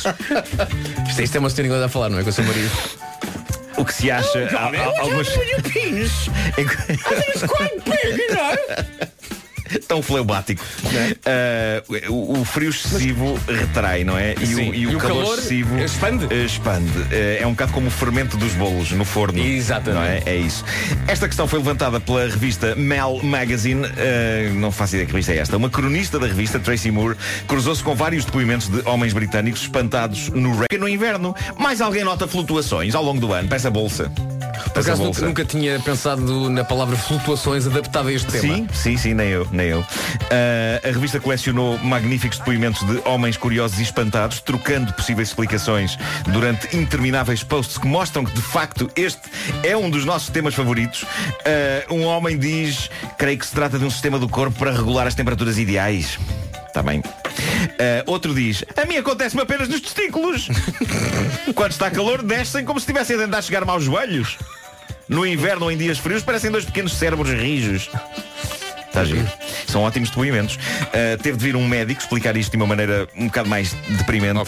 [laughs] Isto, isto é uma senhora inglesa a falar, não é? Com o seu marido. O que se acha. há- há algumas... [laughs] Tão fleumático. Uh, o, o frio excessivo retrai, não é? E, Sim. o, e o calor, excessivo expande. uh, expande. Uh, é um bocado como o fermento dos bolos no forno. Exatamente. Não é? é isso. Esta questão foi levantada pela revista Mel Magazine. Uh, não faço ideia que revista é esta. Uma cronista da revista, Tracy Moore, cruzou-se com vários depoimentos de homens britânicos espantados no no inverno. Mais alguém nota flutuações ao longo do ano. Peça bolsa. Por acaso nunca, nunca tinha pensado na palavra flutuações adaptada a este tema. Sim, sim, sim, nem eu, nem eu. Ah, a revista colecionou magníficos depoimentos de homens curiosos e espantados, trocando possíveis explicações durante intermináveis posts que mostram que, de facto, este é um dos nossos temas favoritos. Ah, um homem diz, creio que se trata de um sistema do corpo para regular as temperaturas ideais. Está bem. Ah, outro diz, a mim acontece-me apenas nos testículos. [laughs] Quando está calor, descem como se estivessem a tentar chegar-me aos joelhos. No inverno ou em dias frios parecem dois pequenos cérebros rijos. Está giro. São ótimos depoimentos. Uh, teve de vir um médico explicar isto de uma maneira um bocado mais deprimente.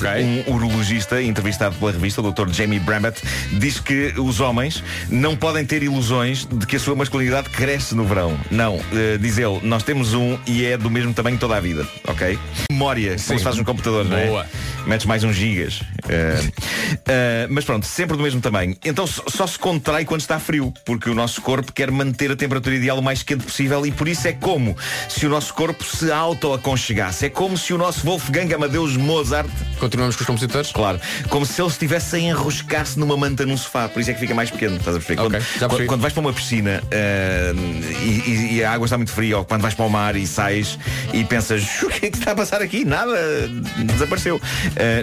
Um urologista, entrevistado pela revista, o Dr. Jamie Brambett, diz que os homens não podem ter ilusões de que a sua masculinidade cresce no verão. Não, uh, diz ele, nós temos um e é do mesmo tamanho toda a vida, ok? Memória, como se faz no computador, não é? Boa. Metes mais uns gigas. Uh, uh, mas pronto, sempre do mesmo tamanho. Então só, se contrai quando está frio, porque o nosso corpo quer manter a temperatura ideal o mais quente possível e por isso é como se o nosso corpo se auto-aconchegasse. É como se o nosso Wolfgang Amadeus Mozart. Continuamos com os compositores? Claro. Como se ele estivesse a enroscar-se numa manta num sofá. Por isso é que fica mais pequeno. Estás a perceber? Ok, quando, quando vais para uma piscina uh, e, e- e a água está muito fria, ou quando vais para o mar e sais e pensas o que é que está a passar aqui? Nada, desapareceu. Uh,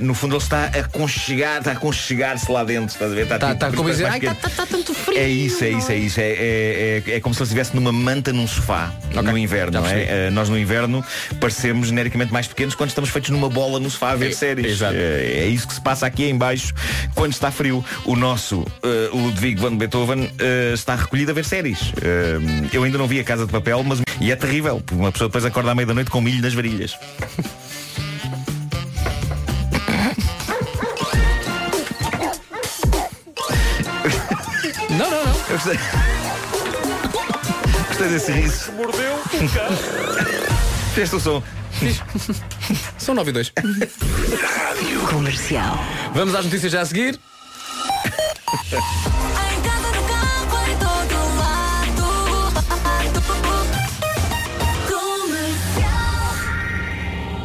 no fundo ele está a aconchegar, está a aconchegar-se lá dentro. Estás a ver? Está, Tá- tipo, tá como dizer, "Ai, mais tá- pequeno." Está tanto frio. É isso, é isso, é isso. É, é, é, é como se ele estivesse numa manta num sofá no inverno, não é? Eh, nós no inverno parecemos genericamente mais pequenos quando estamos feitos numa bola no sofá a ver É, séries. Eh, é isso que se passa aqui em baixo quando está frio. O nosso Ludwig van Beethoven está recolhido a ver séries. Eu ainda não vi a Casa de Papel, mas e é terrível, uma pessoa depois acorda à meia da noite com milho nas varilhas. [laughs] Não, não, não. Eu gostei. Gostei desse riso. Mordeu o cão. Fizeste o som. São 9 e 2. Comercial. Vamos às notícias já a seguir. [laughs]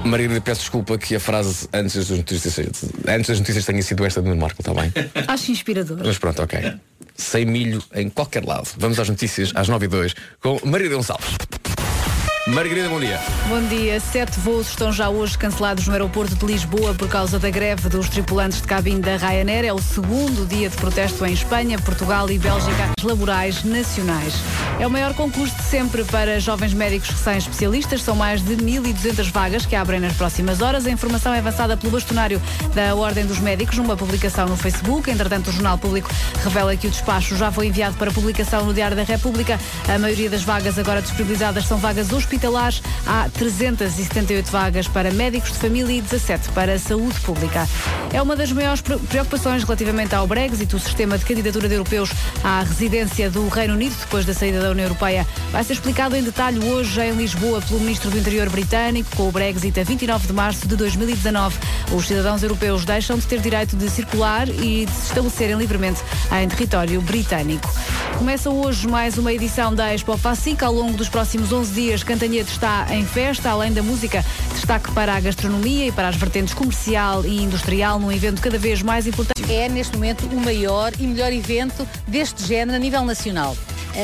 Margarida, peço desculpa que a frase antes das notícias, antes das notícias tenha sido esta do Nuno Marco, está bem? [laughs] Acho inspirador. Mas pronto, ok. Sem milho em qualquer lado. Vamos às notícias às 9 e 2 com Margarida Gonçalves. Margarida, bom dia. Bom dia. Sete voos estão já hoje cancelados no aeroporto de Lisboa por causa da greve dos tripulantes de cabine da Ryanair. É o segundo dia de protesto em Espanha, Portugal e Bélgica laborais nacionais. É o maior concurso de sempre para jovens médicos recém-especialistas. São mais de 1.200 vagas que abrem nas próximas horas. A informação é avançada pelo bastonário da Ordem dos Médicos numa publicação no Facebook. Entretanto, o Jornal Público revela que o despacho já foi enviado para publicação no Diário da República. A maioria das vagas agora disponibilizadas são vagas hospitalares. Há 378 vagas para médicos de família e 17 para saúde pública. É uma das maiores pre- preocupações relativamente ao Brexit, o sistema de candidatura de europeus à residência do Reino Unido depois da saída da União Europeia. Vai ser explicado em detalhe hoje em Lisboa pelo Ministro do Interior britânico com o Brexit a 29 de março de 2019. Os cidadãos europeus deixam de ter direito de circular e de se estabelecerem livremente em território britânico. Começa hoje mais uma edição da Expo Facic. Ao longo dos próximos 11 dias, Cantanhete está em festa, além da música, destaque para a gastronomia e para as vertentes comercial e industrial num evento cada vez mais importante. É, neste momento, o maior e melhor evento deste género a nível nacional.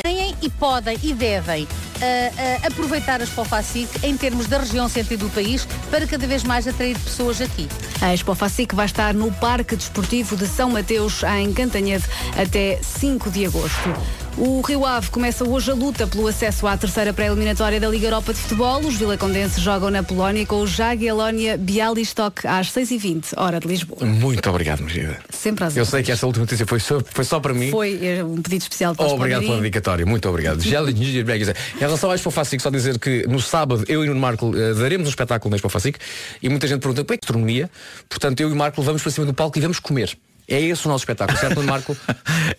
Têm e podem e devem eh, eh, aproveitar a Expo Facic em termos da região centro do país para cada vez mais atrair pessoas aqui. A Expo Facic vai estar no Parque Desportivo de São Mateus, em Cantanhede, até 5 de agosto. O Rio Ave começa hoje a luta pelo acesso à terceira pré-eliminatória da Liga Europa de Futebol. Os vilacondenses jogam na Polónia com o Jagiellonia Bialystok às 6h20, hora de Lisboa. Muito obrigado, Margarida. Sempre às Eu sei que esta última notícia foi só, foi só para mim. Foi eh, um pedido especial para Oh, obrigado pela dedicatória, muito obrigado. [laughs] Em relação à Expo Facic, só dizer que no sábado eu e o Marco eh, daremos um espetáculo na Expo Facic e muita gente pergunta como é que gastronomia. Portanto, eu e o Marco vamos para cima do palco e vamos comer. É esse o nosso espetáculo, certo, Marco? [laughs]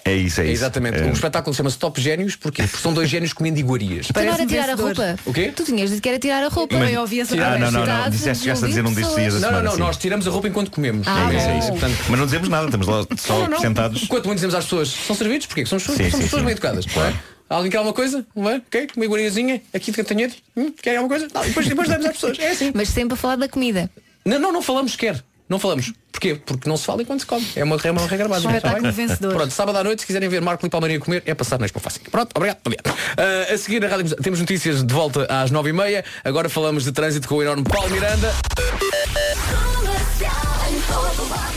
É isso, é isso. Exatamente. É. O espetáculo chama-se Top Génios? Porque são dois génios comendo iguarias. Para Parece-me tirar a roupa. O quê? Tu tinhas dito que era tirar a roupa. Mas- Eu ouvi essa Ah, não, não, não. Disseste, chegaste a dizer um destes dias Não, não, não, sim. nós tiramos a roupa enquanto comemos. Ah, É isso, é isso. Portanto, Mas não dizemos nada, estamos lá só não, não. sentados. Enquanto muito dizemos às pessoas, são servidos, porquê? São pessoas, Sim, são sim, pessoas sim. bem educadas. Claro. é? Alguém quer alguma coisa? Não é? Ok? Uma iguariazinha aqui de cantanhete? Hum? Quer alguma coisa? Não, depois, depois damos às pessoas. É assim. Mas sempre a falar da comida. Não, não, não falamos sequer. Não falamos. Porquê? Porque não se fala enquanto se come. É uma, é uma regra básica. Espetáculo vencedor. Pronto, sábado à noite, se quiserem ver Marco e Palmeirinho comer, é passar na Expo Fácil. Pronto, obrigado. Bom. Ah, a seguir, na rádio, temos notícias de volta às nove e meia. Agora falamos de trânsito com o enorme Paulo Miranda.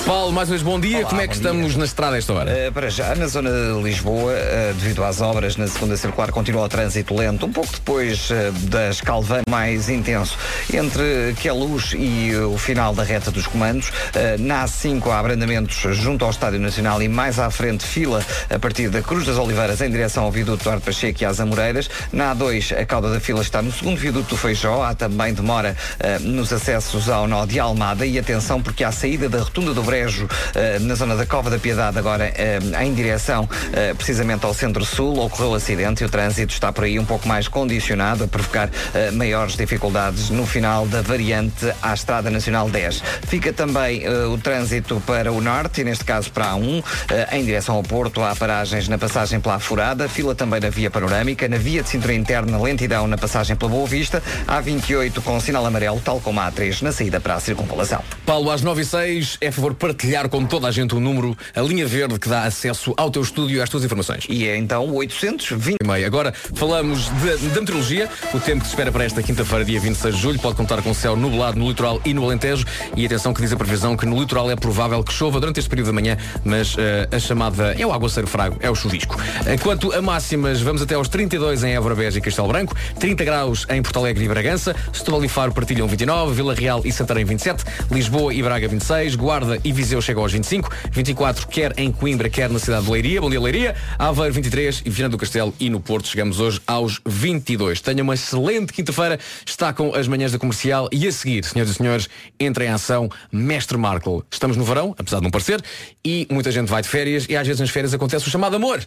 Paulo, mais uma vez, bom dia. Olá, Como é que estamos na estrada a esta hora? Uh, para já, na zona de Lisboa, uh, devido às obras na segunda circular, continua o trânsito lento, um pouco depois uh, da Escalvã mais intenso, entre Queluz e o final da reta dos comandos. Na A5 há abrandamentos junto ao Estádio Nacional e mais à frente fila a partir da Cruz das Oliveiras em direção ao viaduto Duarte Pacheco e às Amoreiras. Na A2 a cauda da fila está no segundo viaduto do Feijó. Há também demora nos acessos ao nó de Almada e atenção porque à saída da rotunda do Brejo eh, na zona da Cova da Piedade, agora eh, em direção eh, precisamente ao centro-sul, ocorreu acidente e o trânsito está por aí um pouco mais condicionado, a provocar maiores dificuldades no final da variante à Estrada Nacional 10. Fica também o trânsito para o norte, e neste caso para a A1, eh, em direção ao Porto, há paragens na passagem pela Furada, fila também na via panorâmica, na via de cintura interna, lentidão na passagem pela Boa Vista, há 28 com sinal amarelo, tal como a A3 na saída para a circunvalação. Paulo, às 9 e 6 é favor partilhar com toda a gente o número, a linha verde que dá acesso ao teu estúdio e às tuas informações. E é então 820. E meio. Agora falamos da meteorologia. O tempo que se espera para esta quinta-feira, dia 26 de julho, pode contar com céu nublado no litoral e no Alentejo. E atenção que diz a previsão que no litoral é provável que chova durante este período da manhã, mas eh, a chamada é o aguaceiro frago, é o chuvisco. Quanto a máximas, vamos até aos 32 em Évora, Beja e Castelo Branco, 30 graus em Porto Alegre e Bragança, Setúbal e Faro partilham 29, Vila Real e Santarém 27, Lisboa e Braga 26, Guarda e Viseu chegam aos 25, 24 quer em Coimbra, quer na cidade de Leiria, Bom dia Leiria, Aveiro 23 e Viana do Castelo e no Porto chegamos hoje aos 22. Tenha uma excelente quinta-feira, está com as manhãs da comercial. E a seguir, senhoras e senhores, entra em ação Mestre Markle. Estamos no verão, apesar de não parecer, e muita gente vai de férias. E às vezes nas férias acontece o chamado amor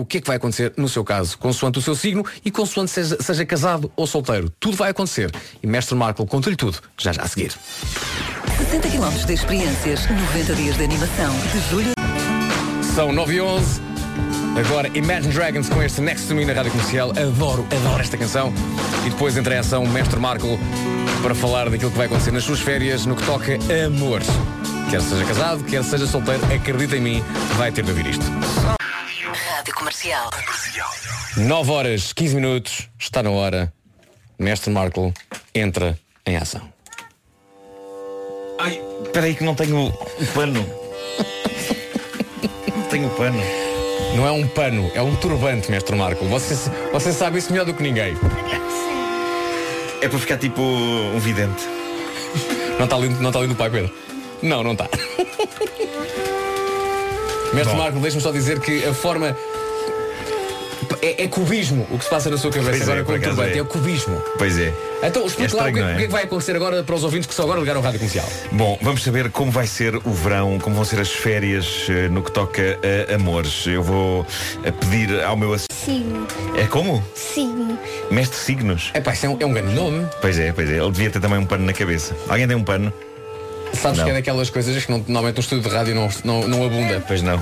o que é que vai acontecer no seu caso, consoante o seu signo e consoante seja, seja casado ou solteiro. Tudo vai acontecer. E Mestre Marco conta-lhe tudo, já já a seguir. 60 km de experiências, 90 dias de animação. De julho. São 9 e 11. Agora Imagine Dragons com este Next to Me na Rádio Comercial. Adoro, adoro esta canção. E depois entra em ação Mestre Marco para falar daquilo que vai acontecer nas suas férias no que toca a amor. Quer seja casado, quer seja solteiro, acredita em mim, vai ter de ouvir isto. Rádio Comercial. 9 horas, 15 minutos, está na hora. Mestre Marco entra em ação. Ai, espera aí que não tenho um pano. não tenho pano. Não é um pano, é um turbante, Mestre Marco. Você, você sabe isso melhor do que ninguém. É para ficar tipo um vidente. Não está lindo, não está lindo o pai Pedro? Não, não está. Mestre Bom. Marco, deixa-me só dizer que a forma. É, é cubismo o que se passa na sua cabeça Pois é, agora por com o turbante. é. É. cubismo. Pois é. Então, explica É lá o que, é? o que é que vai acontecer agora para os ouvintes que só agora ligaram a rádio comercial. Bom, vamos saber como vai ser o verão, como vão ser as férias eh, no que toca a amores. Eu vou eh, pedir ao meu assistente. Signo. É como? Signo. Mestre Signos. É pá, isso é um, é um grande nome. Pois é, pois é. Ele devia ter também um pano na cabeça. Alguém tem um pano? Sabes Não. que é daquelas coisas que não, normalmente no estúdio de rádio não, não, não abunda. Pois não.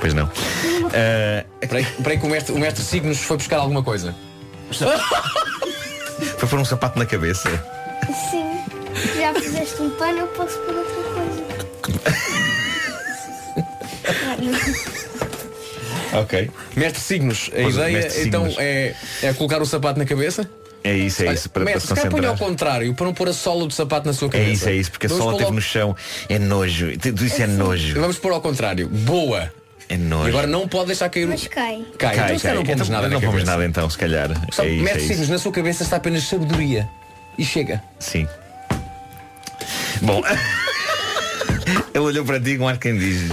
Pois não. Eh, Espera aí- espera aí que o mestre, o mestre Signos foi buscar alguma coisa. [laughs] foi pôr um sapato na cabeça. Sim. Já fizeste um pano, eu posso pôr outra coisa. Ok. Mestre Signos, a Pois, ideia mestre então Signos. é, é colocar o sapato na cabeça? É isso, é Olha, isso. Para, para mestre, se se calhar põe ao concentrar. contrário, para não pôr a sola do sapato na sua É cabeça. isso, é isso, porque a Vamos sola pôr esteve ao- no chão. É nojo. Tudo isso é nojo. Vamos pôr ao contrário. Boa. É nojo. E agora não pode deixar cair o. Mas cai. Cai, então se calhar não pomos nada na não pomos nada então, se calhar. Só é isso, mete é isso. na sua cabeça está apenas sabedoria. E chega. Sim. Bom. [laughs] Ele olhou para ti com ar quem diz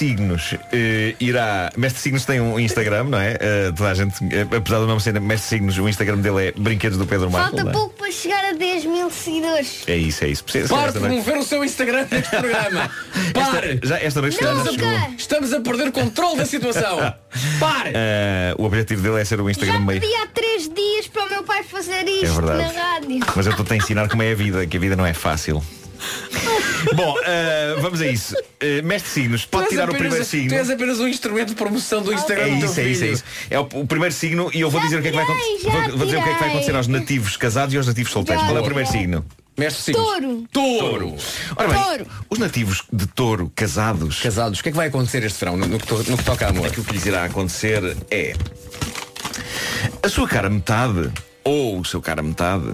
Signos eh, irá Mestre Signos tem um Instagram, não é? Eh, toda a gente, eh, apesar do nome ser Mestre Signos O Instagram dele é Brinquedos do Pedro Marco Falta não é? pouco para chegar a 10 mil seguidores. É isso, é isso Precisa- Pare de esta noite- promover o seu Instagram neste programa. [laughs] Pare. já, esta noite calhar já chegou Estamos a perder controle da situação. [laughs] Pare. Eh, O objetivo dele é ser o Já Instagram meio pedi há 3 dias para o meu pai fazer É isto verdade. na rádio. Mas eu estou a ensinar como é a vida Que a vida não é fácil Bom, eh, vamos a isso Eh, Mestre Signos, pode tirar o apenas- primeiro signo Tu és apenas um instrumento de promoção do Instagram É do teu isso, é isso, é isso. É o, o primeiro signo e eu vou dizer o que é que vai acontecer. Vou, já vou dizer o que é que vai acontecer aos nativos casados e aos nativos solteiros. Já Qual é o primeiro signo? Mestre Signos. Touro. Touro. Ora bem, Touro. os nativos de touro casados. Casados, o que é que vai acontecer este verão no, no que, to- no que toca a amor? Aquilo que lhes irá acontecer é a sua cara metade ou o seu cara metade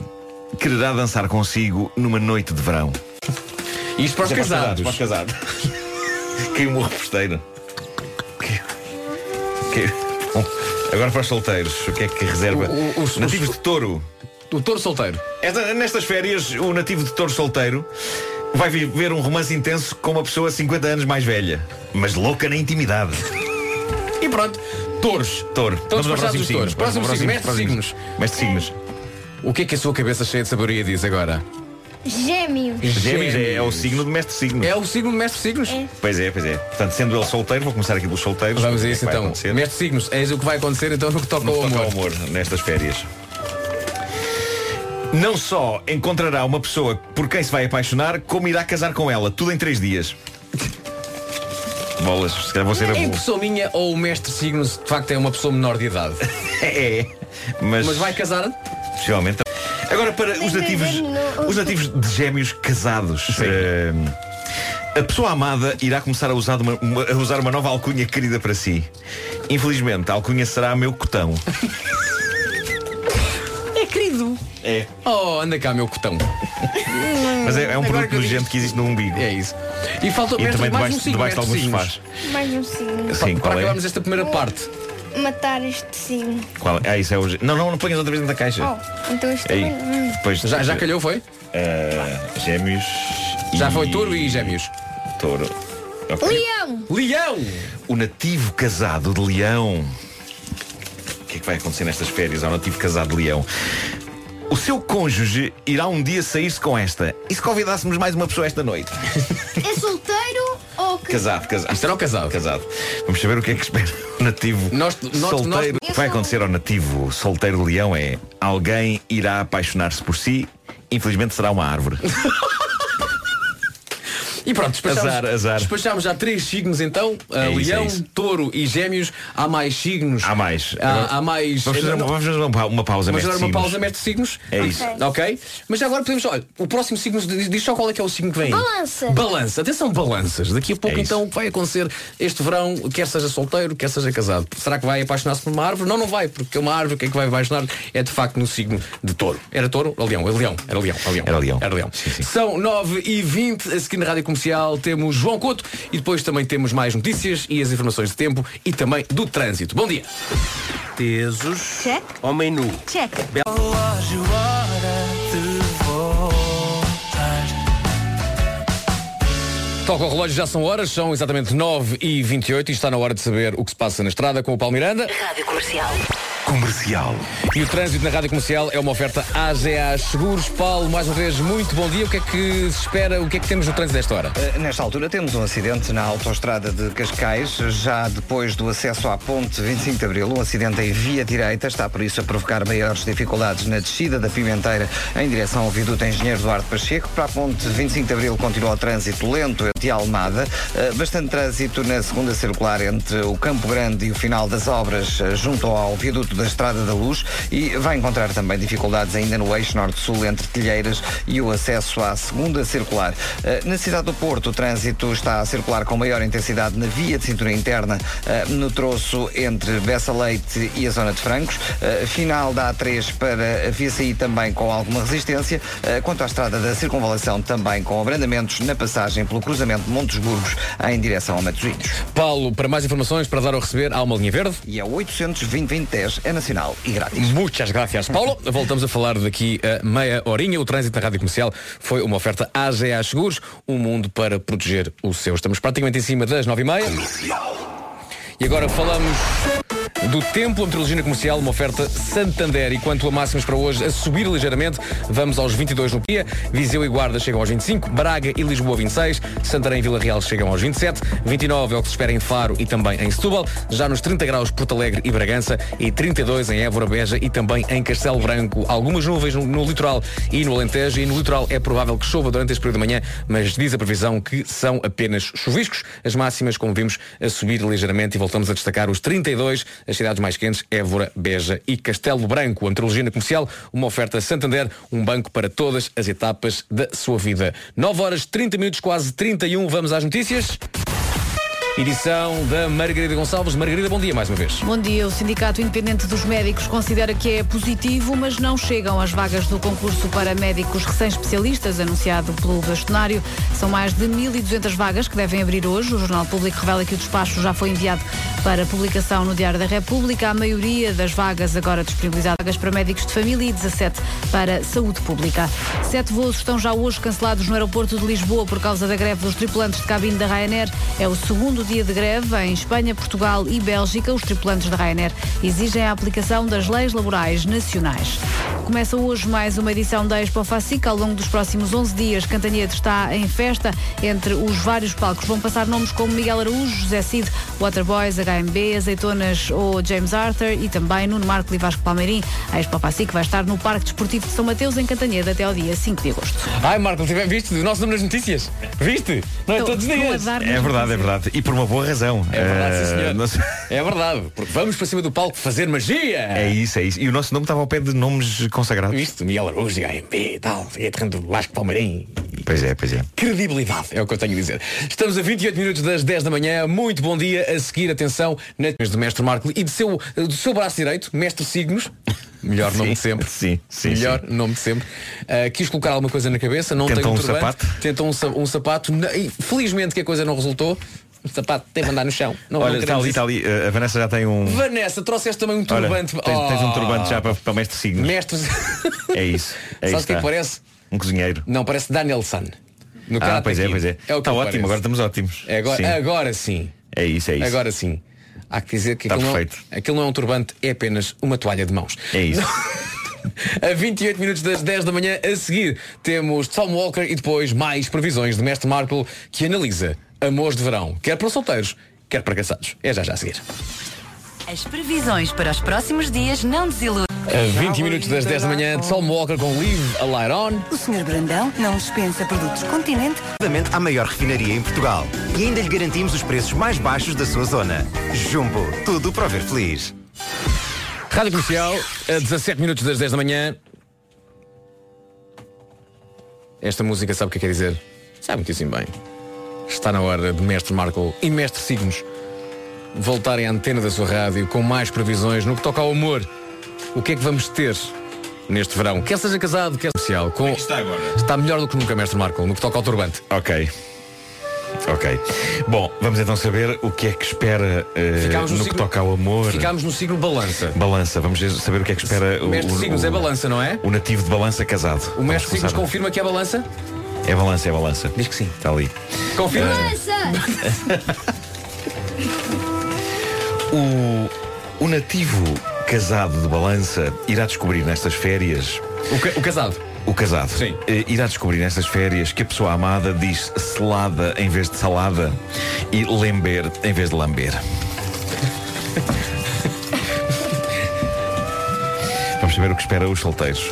quererá dançar consigo numa noite de verão. Isto para os é casados. Para os casados. [laughs] Caiu um reposteiro. Caiu- caiu- Bom, agora para os solteiros, o que é que reserva? O- o- os- nativos os- de touro. O touro solteiro. Esta- nestas férias, o nativo de touro solteiro vai viver um romance intenso com uma pessoa 50 anos mais velha, mas louca na intimidade. E pronto. Touros. Touro. Todos Vamos passados próximo os touros. Próximo ao signo. Mestre próximo signos. Mestre signos. O que é que a sua cabeça cheia de sabedoria diz agora? Gêmeos. Gêmeos. Gêmeos é, é o signo do mestre signos. É o signo do mestre signos? Pois é, pois é. Portanto, sendo ele solteiro, vou começar aqui pelos solteiros. Vamos a é isso vai então. acontecer? Mestre signos, eis o que vai acontecer então no que toca No ao toca amor. ao amor nestas férias. Não só encontrará uma pessoa por quem se vai apaixonar, como irá casar com ela, tudo em três dias. Bolas, se calhar vou ser É avô. impressão minha ou o mestre signos de facto é uma pessoa menor de idade? [laughs] É, mas, Mas vai casar? possivelmente. Agora para os nativos, os nativos de gêmeos casados. eh, a pessoa amada irá começar a usar uma, uma- a usar uma nova alcunha querida para si. Infelizmente, a alcunha será meu cotão. É querido. É. Oh, anda cá, meu cotão. Mas é, é um Agora produto que eu nojento que existe no umbigo. É isso. E falta E também mais debaixo, um debaixo de alguns sofás. Mais um signo. Sim, Para qual é? acabarmos esta primeira parte. Matar este signo. Qual é? Ah, isso é o. Não, não, não ponhas outra vez dentro da caixa. Oh, então isto Aí. também. hum. Depois, Já, já calhou, foi? Eh, gêmeos. Já e- foi touro e gêmeos. Touro. Ok. Leão! Leão! O nativo casado de leão. O que é que vai acontecer nestas férias ao nativo casado de leão? O seu cônjuge irá um dia sair-se com esta. E se convidássemos mais uma pessoa esta noite? É solteiro ou que... Casado, casado. Isto era o casado. Casado. Vamos saber o que é que espera o nativo Nós- nós- solteiro. nós- O que vai acontecer ao nativo solteiro leão é alguém irá apaixonar-se por si. Infelizmente será uma árvore. [laughs] E pronto, despachámos, Azar, azar. despachámos já três signos então. Uh, É isso, leão, é touro e gêmeos. Há mais signos. Há mais. Há, há mais. Vamos fazer, Não, vamos fazer uma, pa- uma pausa, mestre agora uma signos. pausa, mestre signos. É isso. Ok? Mas agora podemos. Olha, o próximo signo diz, só qual é que é o signo que vem. Balança. Balança. Atenção, balanças. Daqui a pouco É então o que vai acontecer este verão, quer seja solteiro, quer seja casado. Será que vai apaixonar-se por uma árvore? Não, não vai, porque uma árvore, quem é que vai apaixonar é de facto no signo de touro. Era touro? Ou leão? Era leão. Era leão. Era leão. Era leão. Era leão. Sim, sim. São 9 e 20 a seguir na Rádio Comercial temos João Couto e depois também temos mais notícias e as informações de tempo e também do trânsito. Bom dia. Tesos. Check. Homem nu. Check. Toca o relógio, já são horas, são exatamente 9 e 28 e está na hora de saber o que se passa na estrada com o Paulo Miranda. Rádio Comercial. Comercial. E o trânsito na Rádio Comercial é uma oferta AGA Seguros. Paulo, mais uma vez, muito bom dia. O que é que se espera, o que é que temos no trânsito desta hora? Uh, Nesta altura temos um acidente na autoestrada de Cascais, já depois do acesso à ponte 25 de Abril, um acidente em via direita, está por isso a provocar maiores dificuldades na descida da Pimenteira em direção ao viaduto Engenheiro Duarte Pacheco. Para a ponte 25 de Abril continua o trânsito lento de Almada, Uh, bastante trânsito na segunda circular entre o Campo Grande e o final das obras uh, junto ao viaduto da Estrada da Luz e vai encontrar também dificuldades ainda no eixo norte-sul entre Telheiras e o acesso à segunda circular. Eh, Na cidade do Porto, o trânsito está a circular com maior intensidade na via de cintura interna, eh, no troço entre Bessa Leite e a zona de Francos. Eh, Final da A3 para a via sair também com alguma resistência. Quanto à estrada da circunvalação, também com abrandamentos na passagem pelo cruzamento de Montes Burgos em direção a Matosinhos. Paulo, para mais informações, para dar ou receber, há uma linha verde. E é 820-2010, é nacional e grátis. Muitas graças, Paulo. Voltamos a falar daqui a meia horinha. O trânsito na Rádio Comercial foi uma oferta AGA Seguros, um mundo para proteger o seu. Estamos praticamente em cima das nove e meia. E agora falamos do tempo, a meteorologia comercial, uma oferta Santander. E quanto a máximas para hoje, a subir ligeiramente, vamos aos 22 no dia. Viseu e Guarda chegam aos 25, Braga e Lisboa 26, Santarém e Vila Real chegam aos 27, 29 é o que se espera em Faro e também em Setúbal, já nos 30 graus Porto Alegre e Bragança e 32 em Évora, Beja e também em Castelo Branco. Algumas nuvens no, no litoral e no Alentejo e no litoral é provável que chova durante este período da manhã, mas diz a previsão que são apenas chuviscos. As máximas, como vimos, a subir ligeiramente e voltamos a destacar os 32, as cidades mais quentes, Évora, Beja e Castelo Branco. A meteorologia na comercial, uma oferta Santander, um banco para todas as etapas da sua vida. 9 horas 30 minutos, quase 31, vamos às notícias. Edição da Margarida Gonçalves. Margarida, bom dia mais uma vez. Bom dia. O Sindicato Independente dos Médicos considera que é positivo, mas não chegam as vagas do concurso para médicos recém-especialistas, anunciado pelo bastonário. São mais de 1.200 vagas que devem abrir hoje. O Jornal Público revela que o despacho já foi enviado para publicação no Diário da República. A maioria das vagas agora disponibilizadas para médicos de família e 17 para saúde pública. Sete voos estão já hoje cancelados no aeroporto de Lisboa por causa da greve dos tripulantes de cabine da Ryanair. É o segundo dia de greve em Espanha, Portugal e Bélgica. Os tripulantes da Ryanair exigem a aplicação das leis laborais nacionais. Começa hoje mais uma edição da Expo Facic. Ao longo dos próximos 11 dias, Cantanhede está em festa. Entre os vários palcos vão passar nomes como Miguel Araújo, José Cid, Waterboys, HMB, Azeitonas ou James Arthur e também Nuno Marco e Vasco Palmeirim. A Expo Facic vai estar no Parque Desportivo de São Mateus, em Cantanhede, até ao dia 5 de agosto. Ai, Marco, viste o nosso nome nas notícias? Viste? Não é todos os dias. É verdade, é verdade. E por uma boa razão. É verdade, sim, Eh, senhor. É verdade. Porque vamos para cima do palco fazer magia. É isso, é isso. E o nosso nome estava ao pé de nomes consagrados. Isto, Miguel Araújo, HMB e tal, e terreno do Vasco Palmeirim. Pois é, pois é. Credibilidade, é o que eu tenho a dizer. Estamos a 28 minutos das 10 da manhã. Muito bom dia. A seguir, atenção, na do Mestre Marco e de seu, do seu braço direito, Mestre Signos. Melhor [laughs] nome de sempre. Sim, sim. Melhor sim. nome de sempre. Uh, quis colocar alguma coisa na cabeça, não tem um, turbante, sapato? Tentou um, um sapato. Felizmente que a coisa não resultou. O sapato tem que andar no chão. Não, Olha, não está ali, está ali. Eh, A Vanessa já tem um. Vanessa, trouxeste também um Olha, turbante. tens, tens um Oh. turbante já para, para o mestre signos. Mestre. É isso. [laughs] É isso, o que é que tá. parece? Um cozinheiro. Não, parece Danielson. No Ah, pois é, pois é. o que Está ótimo, parece. agora estamos ótimos. É agora, Sim. agora sim. É isso, é isso. Agora sim. Há que dizer que Está aquilo não, perfeito. aquilo não é um turbante, é apenas uma toalha de mãos. É isso. [laughs] A 28 minutos das 10 da manhã, a seguir, temos Tom Walker e depois mais previsões de Mestre Marco que analisa amores de verão, quer para solteiros, quer para casados. É já já a seguir. As previsões para os próximos dias não desiludem. A 20 minutos das 10 da manhã, Tom Walker com Leave a Light On. O Sr. Brandão não dispensa produtos Continente. à maior refinaria em Portugal. E ainda lhe garantimos os preços mais baixos da sua zona. Jumbo, tudo para ver feliz. Rádio Comercial, a 17 minutos das 10 da manhã. Esta música sabe o que quer dizer? Sabe muitíssimo bem. Está na hora de Mestre Marco e Mestre Signos voltarem à antena da sua rádio com mais previsões no que toca ao amor. O que é que vamos ter neste verão? Quer seja casado, quer especial. Com... está agora? Está melhor do que nunca, Mestre Marco, no que toca ao turbante. Ok. Ok. Bom, vamos então saber o que é que espera Ficámos no, no que toca ao amor. Ficámos no signo balança. Balança, vamos saber o que é que espera o, Mestre o- Signos o- é balança, não é? o nativo de balança casado. O Mestre Signos confirma que é balança? É balança, é balança. Diz que sim. Está ali. Confirma? O, o nativo casado de balança irá descobrir nestas férias. O, ca- o casado? O casado. Sim. Eh, irá descobrir nestas férias que a pessoa amada diz selada em vez de salada e lember em vez de lamber. [laughs] Vamos saber o que espera os solteiros.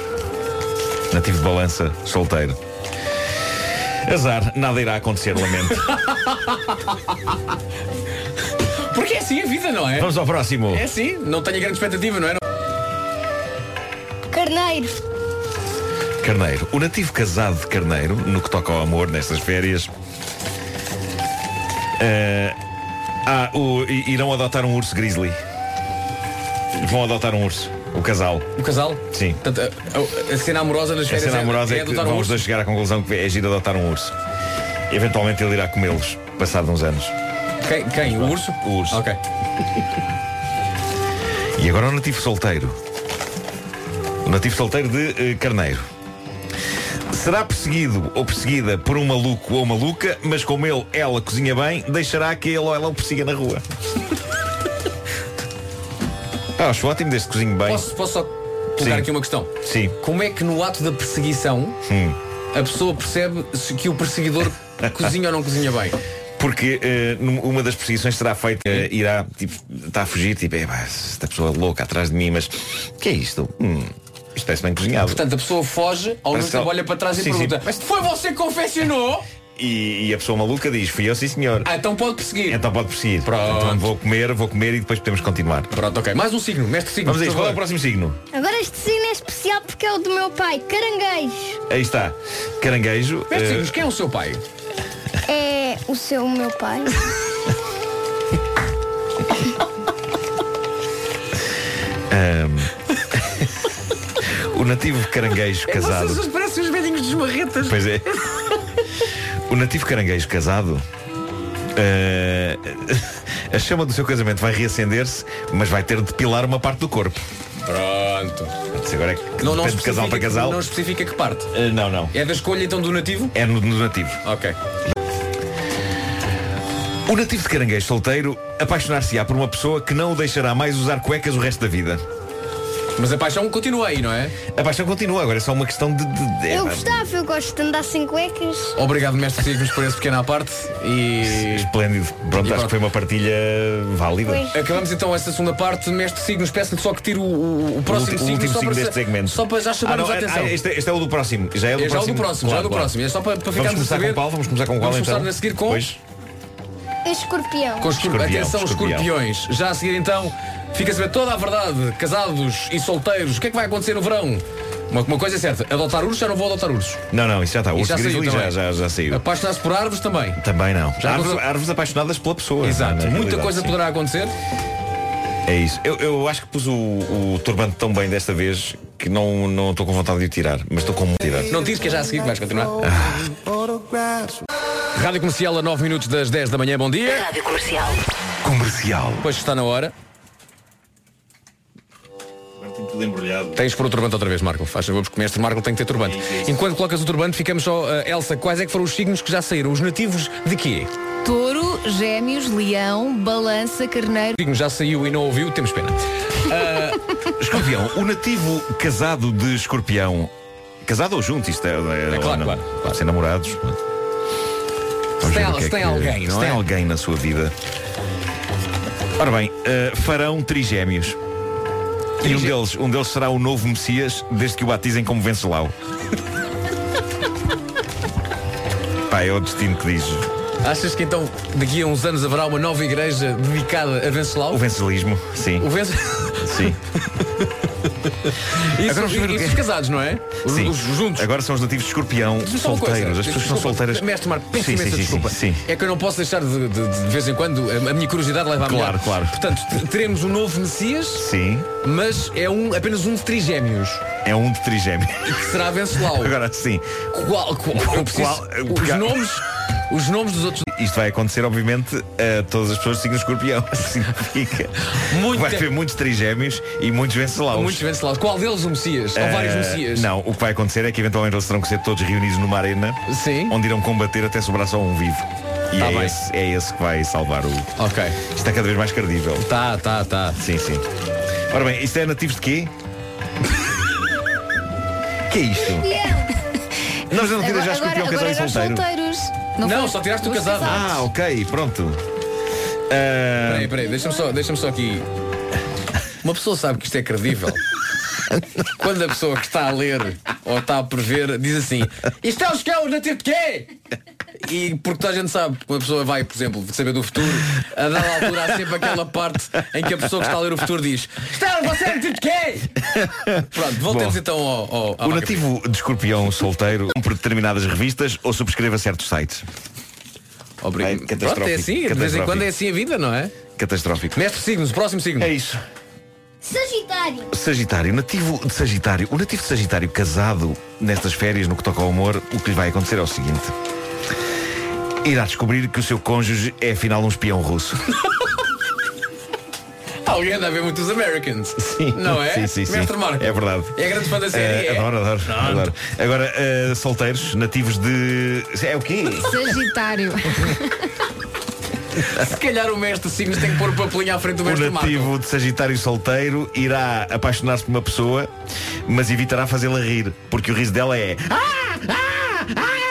Nativo de balança, solteiro. Azar, nada irá acontecer, lamento. Porque é assim a vida, não é? Vamos ao próximo. É assim, não tenho grande expectativa, não é? Carneiro. Carneiro. O nativo casado de Carneiro, no que toca ao amor nestas férias, eh, ah, o- irão adotar um urso grizzly. Vão adotar um urso. O casal. O casal? Sim. Portanto, a, a- a cena amorosa nas A férias cena amorosa é, é, que adotar um vão os dois chegar à conclusão que é giro adotar um urso. Eventualmente ele irá comê-los, passado uns anos. Quem? quem? O urso? O urso. Ok. [laughs] E agora o nativo solteiro. O nativo solteiro de eh, Carneiro. Será perseguido ou perseguida por um maluco ou maluca, mas como ele, ela cozinha bem, deixará que ele ou ela o persiga na rua. Ah, acho ótimo desde cozinho bem. Posso, posso só colocar Sim. aqui uma questão? Sim. Como é que no ato da perseguição Hum. a pessoa percebe se que o perseguidor [laughs] cozinha ou não cozinha bem? Porque eh, num- uma das perseguições será feita, eh, irá, tipo, está a fugir, tipo, é, pá, esta pessoa louca atrás de mim, mas o que é isto? Hum, isto parece bem cozinhado. Portanto, a pessoa foge, ao Parece que olha para trás e Sim, sim. pergunta Mas foi você que confeccionou? [laughs] E, e a pessoa maluca diz, fui eu sim senhor. Ah, então pode perseguir. Então pode perseguir. Pronto. Então vou comer, vou comer e depois podemos continuar. Pronto, ok. Mais um signo, mestre signo. Vamos a qual é o próximo signo? Agora este signo é especial porque é o do meu pai, caranguejo. Aí está. Caranguejo. Mestre eh, signos, quem é o seu pai? É o seu, meu pai. ahm, [laughs] o nativo caranguejo casado. Vocês parecem os velhinhos dos marretas. Pois é. [laughs] O nativo caranguejo casado. eh, [laughs] a chama do seu casamento vai reacender-se, mas vai ter de depilar uma parte do corpo. Pronto. Agora é que Não, não de casal para especifica- casal. Não especifica que parte. Eh, não, não. É da escolha então do nativo? É no, no nativo. Ok. O nativo de caranguejo solteiro apaixonar-se-á por uma pessoa que não o deixará mais usar cuecas o resto da vida. Mas a paixão continua aí, não é? A paixão continua, agora é só uma questão de. de- de- Eu gostava, eu gosto de andar sem cuecas. Obrigado, mestre Signos, por esse pequeno à parte. E. Esplêndido. Pronto, acho que foi uma partilha válida. Acabamos então esta segunda parte. Mestre Signos, peço-lhe só que tire o, o, o próximo o signo. último só signo para deste ser- segmento. Só para já Ah, chamarmos não, a é- atenção. ah, este, é- este é o do próximo. Já é o do É já o próximo. do próximo, já é o do próximo. É só para, para Vamos ficarmos a começar saber. com qual? Vamos começar com qual Vamos então? começar a seguir com. Pois. Escorpião. Com escorpião. Escorpião, Atenção, escorpião. escorpiões. Já a seguir então, fica a saber toda a verdade. Casados e solteiros. O que é que vai acontecer no verão? Uma, uma coisa é certa, adotar ursos já não vou adotar ursos. Não, não, isso já está. Isso já saiu já, já, já saiu. Apaixonar-se por árvores também. Também não. Já árvores, aconteceu- árvores apaixonadas pela pessoa. Exato. na Muita coisa sim. poderá acontecer. É isso. Eu, eu acho que pus o, o turbante tão bem desta vez que não não estou com vontade de o tirar, mas estou com vontade. Não diz que é já a seguir que vais continuar. Rádio Comercial a 9 minutos das 10 da manhã. Bom dia. Rádio Comercial. Comercial. Que está na hora. Tudo embrulhado. Tens pôr o turbante outra vez, Marco. Faz favor, porque o mestre Marco tem que ter turbante. Enquanto colocas o turbante, ficamos só. eh, Elsa, quais é que foram os signos que já saíram? Os nativos de quê? Touro, gêmeos, leão, balança, carneiro. O signo já saiu e não ouviu, temos pena. Ah, [laughs] Escorpião, o nativo casado de escorpião. Casado ou junto, isto é. É, claro, ou não, claro, Ser namorados. Se tem se é tem que- alguém, não se é? tem alguém na sua vida. Ora bem, eh, farão trigémeos. E um deles, um deles será o novo Messias, desde que o batizem como Venceslau. [laughs] Pá, é o destino que diz. achas que então daqui a uns anos haverá uma nova igreja dedicada a Venceslau? O vencelismo, sim. O Vence... Sim. [laughs] Isso, [laughs] Agora vamos ver o isso os casados, não é? Os, Sim. os juntos. Agora são os nativos de escorpião solteiros. As pessoas são solteiras. Mestre Marco, peço Sim, imensa desculpa. sim. É que eu não posso deixar de, de- de- vez em quando, a, minha curiosidade leva a Claro, melhor. claro. Portanto, teremos um novo Messias, Sim. mas é um, apenas um de trigémeos. É um de trigémeo. Que será Venceslau. [laughs] Agora sim. Qual, qual, preciso, Qual- os nomes, os nomes dos outros. Isto vai acontecer, obviamente, a todas as pessoas de signo escorpião. [laughs] Significa. Muito vai haver muitos trigémeos e muitos vencelaus. Muitos Venceslau. Qual deles o Messias? Ou vários Eh, Messias? Não, o que vai acontecer é que eventualmente eles terão que ser todos reunidos numa arena Sim. onde irão combater até sobrar só um vivo. E Tá é, bem. esse, é esse que vai salvar o. Ok. Isto é cada vez mais credível. Tá, tá, tá. Sim, sim. Ora bem, isto é nativos de quê? [laughs] que é isto? Nós não tiras já escorpião agora, casado e solteiro. solteiros. Não, foi? só tiraste o Os casado. casados. Ah, ok, pronto. Ah, Peraí, peraí, deixa-me só, deixa só aqui. Uma pessoa sabe que isto é credível. Quando a pessoa que está a ler ou está a prever diz assim, isto é o que é o nativo de quê? E porque toda a gente sabe, quando a pessoa vai, por exemplo, saber do futuro, a dada altura há sempre aquela parte em que a pessoa que está a ler o futuro diz, é você é de quê? Pronto, voltemos Bom, então ao, ao, O vaca nativo de escorpião solteiro compra determinadas revistas ou subscreva certos sites. Obrigado. Bem, Pronto, é assim, de vez em quando é assim a vida, não é? Catastrófico. Mestre signos, próximo signo. É isso. Sagitário. Sagitário, nativo de Sagitário. O nativo de Sagitário casado nestas férias, no que toca ao amor, o que lhe vai acontecer é o seguinte. Irá descobrir que o seu cônjuge é afinal um espião russo. [laughs] Alguém anda a ver muitos Americans. Sim. Não é? Sim, sim, sim. Mestre Marco. É verdade. É grande fã da série. É? adoro, adoro, Pronto. adoro. Agora, eh, solteiros, nativos de. É o quê? Sagitário. [laughs] Se calhar o mestre signos tem que pôr o papelinho à frente do O mestre Marco. nativo de Sagitário solteiro irá apaixonar-se por uma pessoa, mas evitará fazê-la rir, porque o riso dela é. "Ah, ah, ah",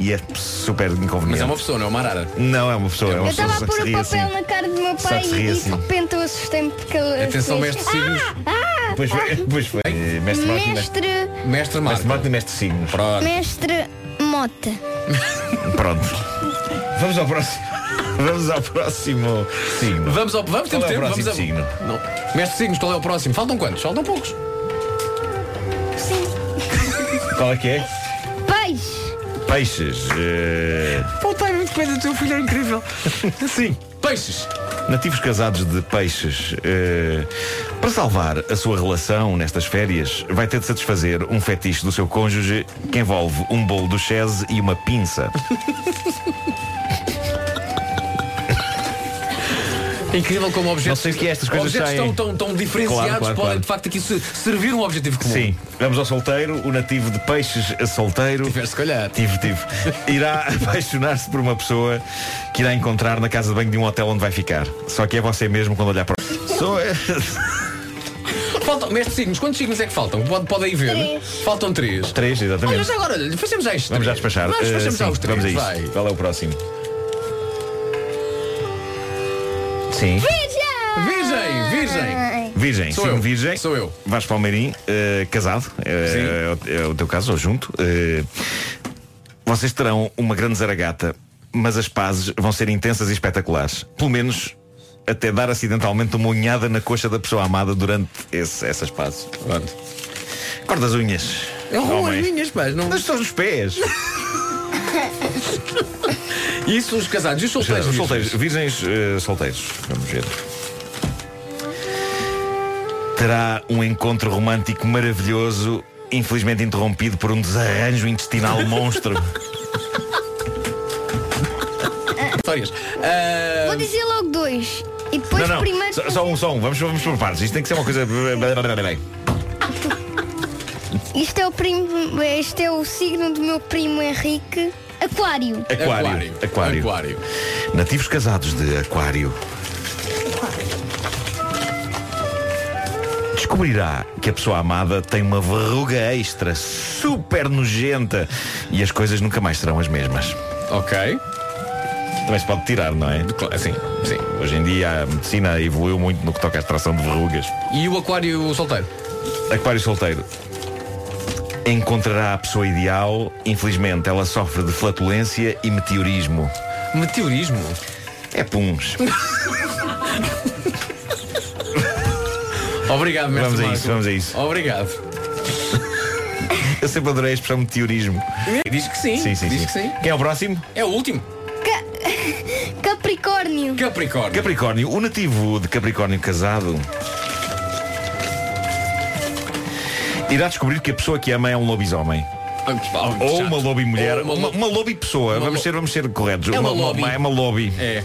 E é super inconveniente. Mas é uma pessoa, não é uma arara. Não, é uma pessoa. É uma Eu estava pessoa a que pôr o papel assim. na cara do meu pai ri e assim. de repente eu assustei-me porque ele. Atenção, fez, mestre signos. Ah, Pois foi, pois foi. Eh, Mestre Marco e mestre. mestre. Mestre Marco. Mestre Marco e mestre signos. Pronto. Mestre Mota. Pronto. Vamos ao próximo. Vamos ao próximo signo. Vamos ao. Vamos, Qual temos é o tempo. próximo Vamos a... signo? Não. Mestre signos, qual é o próximo? Faltam quantos? Faltam poucos. Qual é que é? Peixe. Peixes. eh, O timing de coisa do teu filho é incrível. [laughs] Sim. Peixes. Nativos casados de peixes. eh, para salvar a sua relação nestas férias, vai ter de satisfazer um fetiche do seu cônjuge que envolve um bolo do chese e uma pinça. [laughs] É incrível como objetos, Não sei o que é, estas coisas objetos saem. tão, tão, tão diferenciados Claro, claro, podem claro. de facto aqui se- servir um objetivo comum. Sim, vamos ao solteiro, o nativo de peixes a solteiro. Tiveste, se calhar. Tive, tive. Irá [laughs] apaixonar-se por uma pessoa que irá encontrar na casa de banho de um hotel onde vai ficar. Só que é você mesmo quando olhar para. Sou [laughs] Faltam, mestre signos, quantos signos é que faltam? Pode, pode aí ver. Três. Faltam três. Três, exatamente. Olha, agora, fazemos já isto. Vamos já despachar. Vamos, Eh, fazemos já sim, os três. vamos a isso. Vai. Qual é o próximo? Sim. Virgem, virgem. Virgem, Sou signo eu. virgem. Sou eu. Vasco Palmeirim, eh, casado. eh, é, o, é o teu caso, ou junto. Eh, vocês terão uma grande zaragata, mas as pazes vão ser intensas e espetaculares. Pelo menos até dar acidentalmente uma unhada na coxa da pessoa amada durante esse- essas pazes. Pronto. Corta as unhas. Eu roubo as minhas, pá. Não... Estão nos pés. [laughs] Isso os casados e os solteiros? Os solteiros, virgens eh, solteiros. Vamos ver. Terá um encontro romântico maravilhoso, infelizmente interrompido por um desarranjo intestinal [laughs] monstro. Histórias. Vou dizer logo dois. E depois não, não, primeiro. só, só um, só um. Vamos, vamos por partes. Isto tem que ser uma coisa. Isto é o primo. Este é o signo do meu primo Henrique. Aquário. Aquário. Aquário. Aquário. Nativos casados de Aquário. Descobrirá que a pessoa amada tem uma verruga extra, super nojenta, e as coisas nunca mais serão as mesmas. Ok. Também se pode tirar, não é? Claro, sim, sim. Hoje em dia a medicina evoluiu muito no que toca à extração de verrugas. E o aquário solteiro? Aquário solteiro. Encontrará a pessoa ideal. Infelizmente, ela sofre de flatulência e meteorismo. Meteorismo? É puns. [laughs] Obrigado, mestre Vamos a Marco. isso, vamos a isso. Obrigado. Eu sempre adorei a expressão meteorismo. Diz que sim. Sim, sim, Diz sim. que sim. Quem é o próximo? É o último. [laughs] Capricórnio. Capricórnio. Capricórnio. O nativo de Capricórnio casado irá descobrir que a pessoa que ama é um lobisomem. Ou uma lobby mulher, Ou uma uma, lo- uma lobby pessoa. Uma vamos, ser, vamos ser corretos. É uma lobby. é uma lobby. É.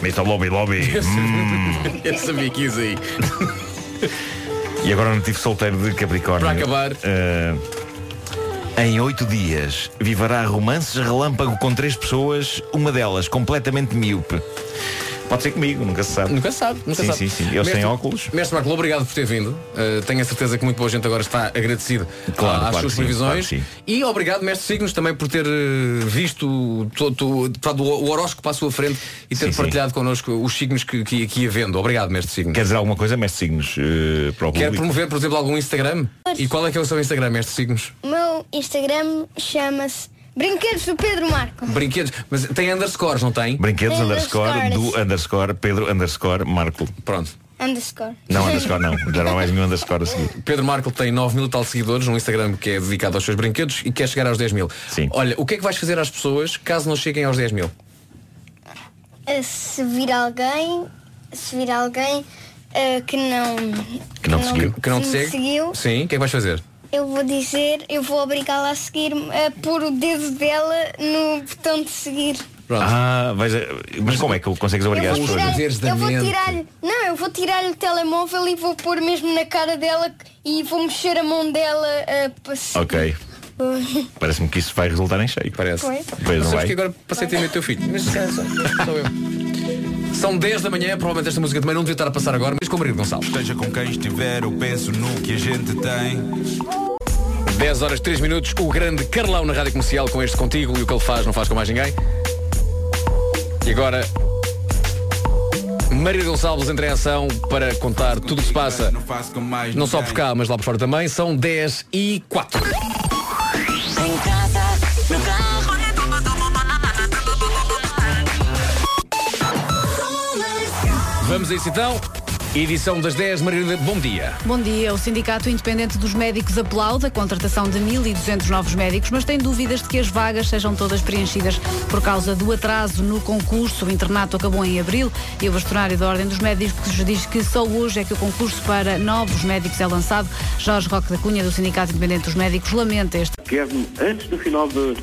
Mr. Lobby Lobby. Hum. [laughs] Eu sabia que isso aí. E agora o nativo solteiro de Capricórnio. Para acabar. Eh, em oito dias viverá romances relâmpago com três pessoas, uma delas completamente míope. Pode ser comigo, nunca se sabe. Nunca se sabe, nunca sim, sabe. Sim, sim, Eu Mestre- sem óculos. Mestre Marco, obrigado por ter vindo. Uh, tenho a certeza que muito boa gente agora está agradecido Claro, às claro suas sim, previsões. claro e obrigado, Mestre Signos, também por ter uh, visto todo, todo- o horóscopo à sua frente e ter Sim, sim. partilhado connosco os signos que, que, que ia vendo. Obrigado, Mestre Signos. Quer dizer alguma coisa, mestre signos eh, para o Quer promover, por exemplo, algum Instagram? E qual é que é o seu Instagram, Mestre Signos? O meu Instagram chama-se Brinquedos do Pedro Marco. Brinquedos. Mas tem underscores, não tem? Brinquedos Tem underscore underscores. do underscore Pedro underscore Marco. Pronto. Underscore. Não, underscore não. Já não há mais nenhum underscore a seguir. [laughs] Pedro Marco tem 9 mil tal seguidores no Instagram que é dedicado aos seus brinquedos e quer chegar aos 10 mil. Sim. Olha, o que é que vais fazer às pessoas caso não cheguem aos 10 mil? Eh, Se vir alguém, se vir alguém eh, que não Que não te seguiu. Que não te me segue? seguiu, Sim, o que é que vais fazer? Eu vou dizer, eu vou obrigá-la a seguir-me a pôr o dedo dela no botão de seguir. Pronto. Ah, a... mas como é que consegues obrigar as pessoas? tirar- eu vou tirar-lhe, não, eu vou tirar-lhe o telemóvel e vou pôr mesmo na cara dela e vou mexer a mão dela a passar. Ok. [laughs] Parece-me que isso vai resultar em cheio. Parece. Foi. Pois não vai. que agora passei a ter do teu filho. Mas sou eu. São 10 da manhã, provavelmente esta música também não devia estar a passar agora, mas com o Marido Gonçalves. Esteja com quem estiver, eu penso no que a gente tem. 10 horas 3 minutos, o grande Carlão na Rádio Comercial com este contigo e o que ele faz não faz com mais ninguém. E agora Maria Gonçalves entra em ação para contar tudo o que se passa, Não faço com mais não só por cá, mas lá por fora também. São 10 e 4. Vamos a isso então. Edição das 10, Margarida, bom dia. Bom dia. O Sindicato Independente dos Médicos aplaude a contratação de 1.200 novos médicos, mas tem dúvidas de que as vagas sejam todas preenchidas por causa do atraso no concurso. O internato acabou em abril e o bastonário da Ordem dos Médicos diz que só hoje é que o concurso para novos médicos é lançado. Jorge Roque da Cunha, do Sindicato Independente dos Médicos, lamenta este. quer antes do final de-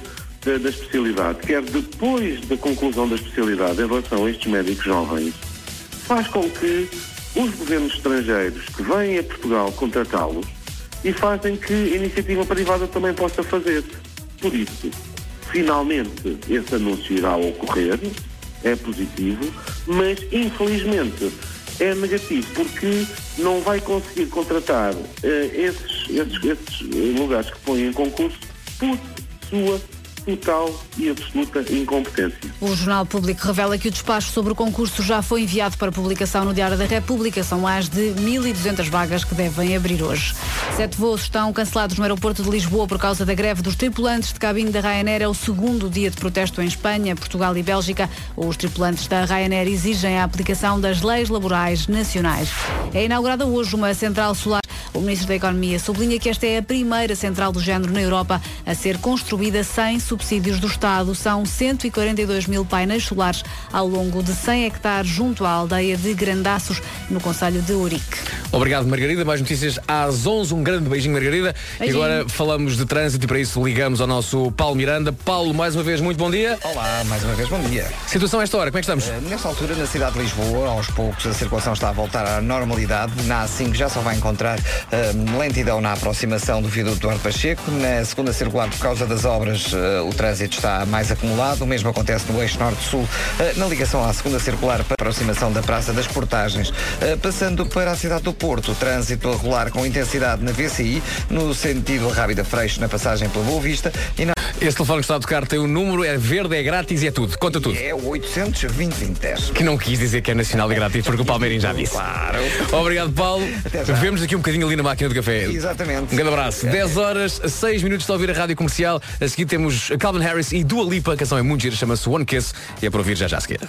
de- da especialidade, quer depois da conclusão da especialidade, em relação a estes médicos jovens, faz com que os governos estrangeiros que vêm a Portugal contratá-los e fazem que a iniciativa privada também possa fazer. Por isso, finalmente esse anúncio irá ocorrer, é positivo, mas infelizmente é negativo porque não vai conseguir contratar eh, esses, esses, esses lugares que põem em concurso por sua total e absoluta incompetência. O Jornal Público revela que o despacho sobre o concurso já foi enviado para publicação no Diário da República. São mais de 1.200 vagas que devem abrir hoje. Sete voos estão cancelados no aeroporto de Lisboa por causa da greve dos tripulantes de cabine da Ryanair. É o segundo dia de protesto em Espanha, Portugal e Bélgica. Os tripulantes da Ryanair exigem a aplicação das leis laborais nacionais. É inaugurada hoje uma central solar. O Ministro da Economia sublinha que esta é a primeira central do género na Europa a ser construída sem subsídios do Estado. São 142 mil painéis solares ao longo de 100 hectares junto à aldeia de Grandaços, no Conselho de Ourique. Obrigado, Margarida. Mais notícias às 11. Um grande beijinho, Margarida. Beijinho. E agora falamos de trânsito e para isso ligamos ao nosso Paulo Miranda. Paulo, mais uma vez, muito bom dia. Olá, mais uma vez, bom dia. Situação a esta hora, como é que estamos? Eh, Nesta altura, na cidade de Lisboa, aos poucos a circulação está a voltar à normalidade. Na A5 já só vai encontrar lentidão na aproximação do viaduto Duarte Pacheco. Na segunda circular, por causa das obras, eh, o trânsito está mais acumulado. O mesmo acontece no eixo norte-sul, eh, na ligação à segunda circular para aproximação da Praça das Portagens. Eh, Passando para a cidade do Porto, o trânsito a rolar com intensidade na VCI, no sentido Rábida Freixo, na passagem pela Boa Vista e na Esse telefone que está a tocar tem o número, é verde, é grátis e é tudo. Conta tudo. É o 820 Que não quis dizer que é nacional e grátis, porque o Palmeirinho já disse. Claro. Obrigado, Paulo. Vemos aqui um bocadinho ali na máquina do café. Exatamente. Um grande abraço. 10 horas, 6 minutos de ouvir a rádio comercial. A seguir temos Calvin Harris e Dua Lipa. A canção é muito gira, chama-se One Kiss e é para ouvir já já a seguir.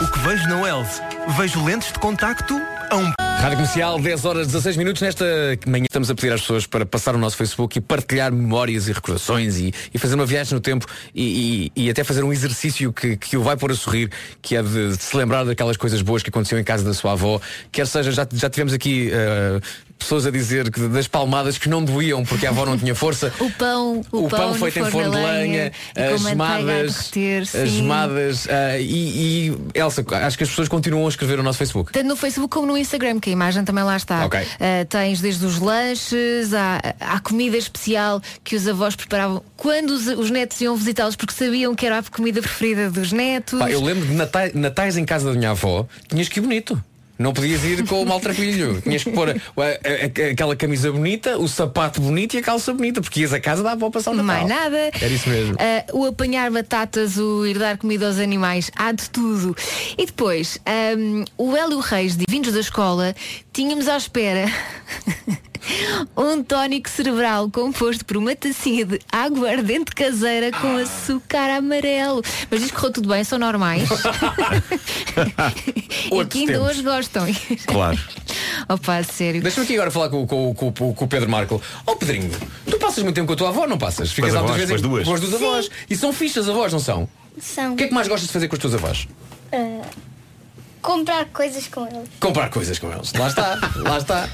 O que vejo na Wells? Vejo lentes de contacto a um... Rádio Comercial, 10 horas 16 minutos. Nesta manhã estamos a pedir às pessoas para passar o nosso Facebook e partilhar memórias e recordações e, e fazer uma viagem no tempo e, e- e até fazer um exercício que, que o vai pôr a sorrir, que é de, de se lembrar daquelas coisas boas que aconteciam em casa da sua avó. Quer seja, já, já tivemos aqui eh, pessoas a dizer que das palmadas que não doíam porque a avó não tinha força. [laughs] O pão, o, O pão no feito em forno de lenha, e as gemadas, as gemadas ah, e, e Elsa, acho que as pessoas continuam a escrever no nosso Facebook. Tanto no Facebook como no Instagram, que a imagem também lá está. Ok. Uh, tens desde os lanches, há, há comida especial que os avós preparavam quando os, os netos iam visitá-los porque sabiam que era a comida preferida dos netos. Pá, eu lembro de natais, natais em casa da minha avó, tinhas que ir bonito. Não podias ir com o maltrapilho. Tinhas que pôr a- a- a- aquela camisa bonita, o sapato bonito e a calça bonita, porque ias a casa da avó passar o Natal. Mais nada. Era isso mesmo. Uh, o apanhar batatas, o ir dar comida aos animais, há de tudo. E depois, um, o Hélio Reis, de vindos da escola, tínhamos à espera um tónico cerebral composto por uma tacinha de água ardente caseira com açúcar amarelo. Mas diz que correu tudo bem, são normais. [laughs] e que ainda hoje gostam. Claro. Opa, sério. Deixa-me aqui agora falar com, com- com- com o Pedro Marco. Ó Pedrinho, tu passas muito tempo com a tua avó, não passas? Ficas as lá avós, muitas vezes com as duas. com as duas avós. E são fichas avós, não são? São. O que é que mais gostas de fazer com as tuas avós? ah, comprar coisas com eles. Comprar coisas com eles. Lá está, lá está.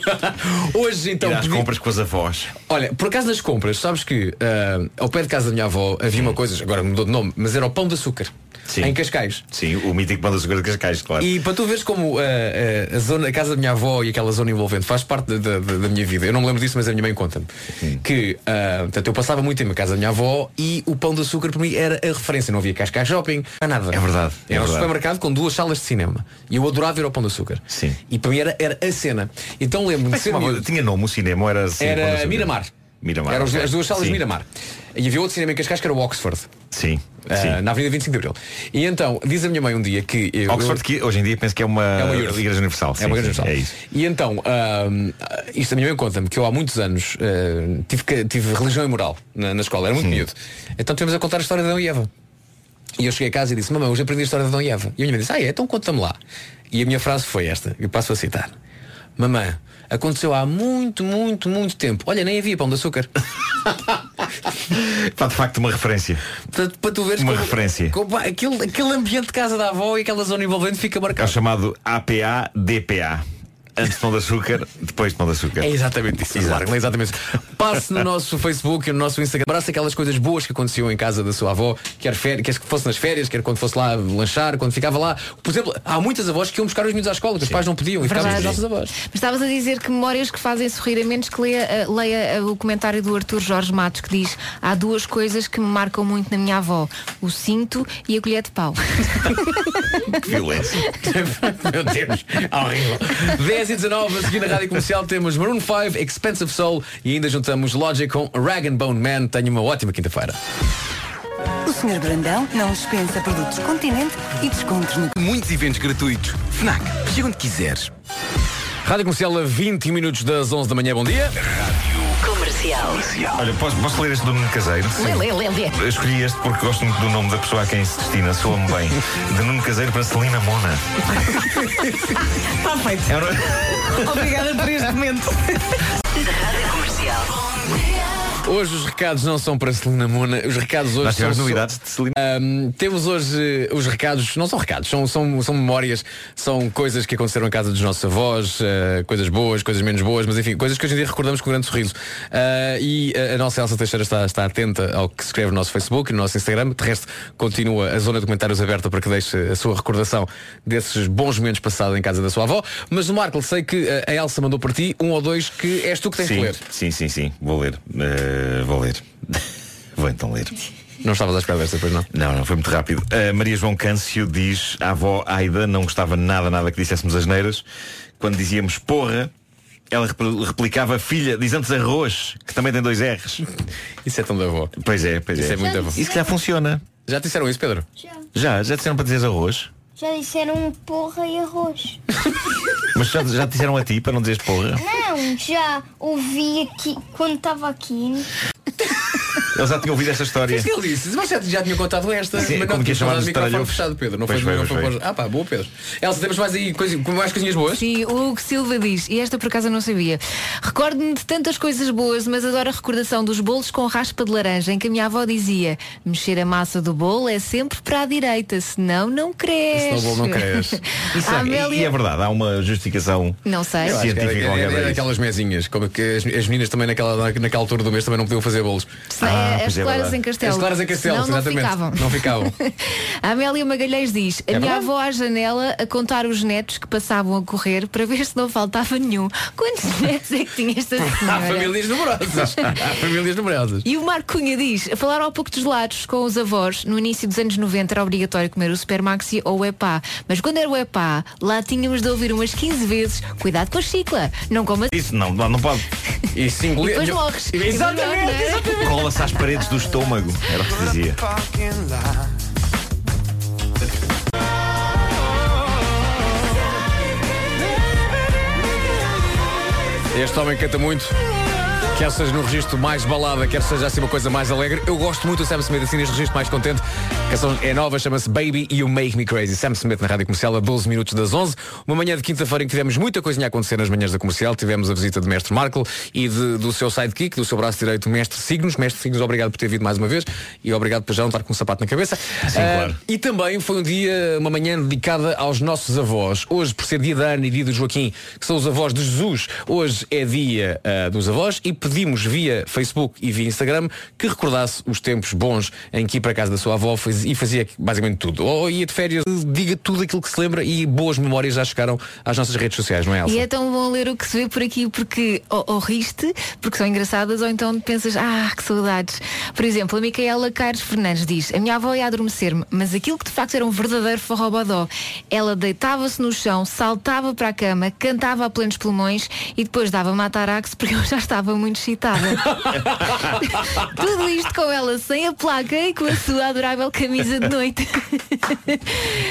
[laughs] Hoje então. Ir às pedi- compras com as avós. Olha, por acaso das compras, sabes que ah, ao pé de casa da minha avó havia uma coisa, agora mudou de nome, mas era o pão de açúcar. Em Cascais. Sim, o mítico pão de açúcar de Cascais, claro. E para tu veres como ah, ah, a, zona, a casa da minha avó e aquela zona envolvente faz parte da, da- da minha vida. Eu não me lembro disso, mas a minha mãe conta-me. Que ah, portanto, eu passava muito tempo em casa da minha avó e o pão de açúcar para mim era a referência. Não havia Cascais Shopping, não nada. É verdade, é Era um verdade. supermercado com duas salas de cinema. E eu adorava ir ao pão de açúcar. Sim. E para mim era, era a cena. Então lembro-me é de. Tinha nome o cinema era assim? Era? Miramar. Miramar. Eram as duas salas Sim. de Miramar. E havia outro cinema em Cascais que era o Oxford. Sim. Sim. na Avenida 25 de Abril. E então, diz a minha mãe um dia que. Eu, Oxford, que hoje em dia penso que é uma, É uma igreja. universal. É Sim, uma igreja sim, universal. É isso. E então, ahm, isto a minha mãe conta-me que eu há muitos anos ah, tive, tive religião e moral na, na escola, era muito miúdo. Então tivemos a contar a história de Adão e Eva. E eu cheguei a casa e disse, mamãe, hoje aprendi a história de Adão e Eva. E a minha mãe disse, ah é, então conta-me lá. E a minha frase foi esta, eu passo a citar. Mamãe, aconteceu há muito, muito, muito tempo. Olha, nem havia pão de açúcar. [laughs] [laughs] Pá, de facto, uma referência. Portanto, para tu veres Uma como- referência. como- aquele, aquele ambiente de casa da avó e aquela zona envolvente fica É o marcado. chamado APA-DPA. Antes de pão de açúcar, depois de pão de açúcar. É exatamente isso, Marco, é exatamente isso. Passe no nosso Facebook e no nosso Instagram. Abraça aquelas coisas boas que aconteciam em casa da sua avó, quer, férias, quer que fosse nas férias, quer quando fosse lá lanchar, quando ficava lá. Por exemplo, há muitas avós que iam buscar os miúdos à escola, que os pais não podiam e ficavam com os nossos avós. Mas estavas a dizer que memórias que fazem sorrir a menos que leia, eh, leia eh, o comentário do Arthur Jorge Matos que diz há duas coisas que me marcam muito na minha avó, o cinto e a colher de pau. [laughs] Que violência. [laughs] Meu Deus, horrível. 10 e 19, a seguir na rádio comercial temos Maroon 5, Expensive Soul e ainda juntamos Logic com Rag and Bone Man. Tenha uma ótima quinta-feira. O Sr. Brandão não dispensa produtos Continente e descontos no... Muitos eventos gratuitos. FNAC, chega onde quiseres. Rádio Comercial a 20 minutos das 11 da manhã. Bom dia. Comercial. Olha, posso, posso ler este do Nuno Caseiro? Lê, lê, lê, lê. Eu escolhi este porque gosto muito do nome da pessoa a quem se destina, soa-me bem. De Nuno Caseiro para Celina Mona. Está feito. É um- Obrigada por este momento. Rádio Comercial. Hoje os recados não são para Celina Mona, os recados hoje Nós são novidades de Celina. Ahm, temos hoje eh, os recados, não são recados, são, são, são memórias, são coisas que aconteceram em casa dos nossos avós, eh, coisas boas, coisas menos boas, mas enfim, coisas que hoje em dia recordamos com um grande sorriso. Ah, e a, a nossa Elsa Teixeira está, está atenta ao que se escreve no nosso Facebook e no nosso Instagram. De resto, continua a zona de comentários aberta para que deixe a sua recordação desses bons momentos passados em casa da sua avó. Mas o Marco, sei que a Elsa mandou para ti um ou dois que és tu que tens sim, que ler. sim, sim, sim. Vou ler. Eh, vou ler. [laughs] vou então ler. Não estavas à espera desta, pois não? Não, não foi muito rápido. A Maria João Câncio diz a avó Aida não gostava nada, nada que disséssemos as neiras. Quando dizíamos porra, ela repl- replicava filha, diz antes arroz, que também tem dois R's. Isso é tão da avó. Pois é, pois Isso é. é muito avó. Isso que já funciona. Já te disseram isso, Pedro? Já, já disseram para dizer arroz. Já disseram porra e arroz. [laughs] Mas já, já disseram a ti para não dizeres porra. Não, já ouvi aqui quando estava aqui. [laughs] Eles já tinham ouvido esta história. O que que ele disse? Mas já, já tinha contado esta. Sim, mas como não, tinha os de microfone fechado, Pedro. Não Pois foi, foi, não foi, foi. Ah pá, boa, Pedro. Elsa, temos mais aí coisa, mais coisinhas boas? Sim, o Hugo Silva diz, e esta por acaso eu não sabia. Recordo-me de tantas coisas boas, mas adoro a recordação dos bolos com raspa de laranja, em que a minha avó dizia, mexer a massa do bolo é sempre para a direita, senão não cresce. Senão o bolo não cresce. [laughs] Isso é, Amélia... E é verdade, há uma justificação Não sei. Eu acho que era, científica era, qualquer era isso. aquelas mesinhas, como que as, as meninas também naquela, naquela altura do mês também não podiam fazer bolos. Ah, as pois é claras verdade. em Castelo. As claras em Castelo, Senão não exatamente. ficavam. Não ficavam. [laughs] A Amélia Magalhães diz, a É minha verdade. avó à janela a contar os netos que passavam a correr para ver se não faltava nenhum. Quantos [laughs] netos é que tinha esta Há senhora? famílias numerosas. [laughs] Há famílias numerosas. E o Marco Cunha diz, a falar ao pouco dos lados com os avós, no início dos anos 90 era obrigatório comer o Super Maxi ou o Epá. Mas quando era o Epá, lá tínhamos de ouvir umas 15 vezes, cuidado com a chicla, não coma Isso não, não, não pode. E se e engolir. depois morres. Exatamente, exatamente. Cola-se às paredes do estômago. Era o que dizia. Este homem canta muito. Quer seja no registro mais balada, quer seja assim uma coisa mais alegre. Eu gosto muito do Sam Smith assim neste registro mais contente. A canção é nova, chama-se Baby You Make Me Crazy. Sam Smith na Rádio Comercial a 12 minutos das 11. Uma manhã de quinta-feira em que tivemos muita coisinha a acontecer nas manhãs da Comercial. Tivemos a visita de Mestre Marco e de- do seu sidekick, do seu braço direito, Mestre Signos. Mestre Signos, obrigado por ter vindo mais uma vez e obrigado por já não estar com um sapato na cabeça. Sim, Ah, claro. E também foi um dia, uma manhã dedicada aos nossos avós. Hoje, por ser dia da Ana e dia do Joaquim, que são os avós de Jesus, hoje é dia ah, dos avós e pedimos via Facebook e via Instagram que recordasse os tempos bons em que ia para casa da sua avó e fazia basicamente tudo. Ou ia de férias, diga tudo aquilo que se lembra e boas memórias já chegaram às nossas redes sociais, não é, Elsa? E é tão bom ler o que se vê por aqui porque ou, ou riste, porque são engraçadas, ou então pensas, ah, que saudades. Por exemplo, a Micaela Caires Fernandes diz, a minha avó ia adormecer-me, mas aquilo que de facto era um verdadeiro forrobodó. Ela deitava-se no chão, saltava para a cama, cantava a plenos pulmões e depois dava-me a tarax porque eu já estava muito excitada. [laughs] Tudo isto com ela sem a placa e com a sua adorável camisa de noite.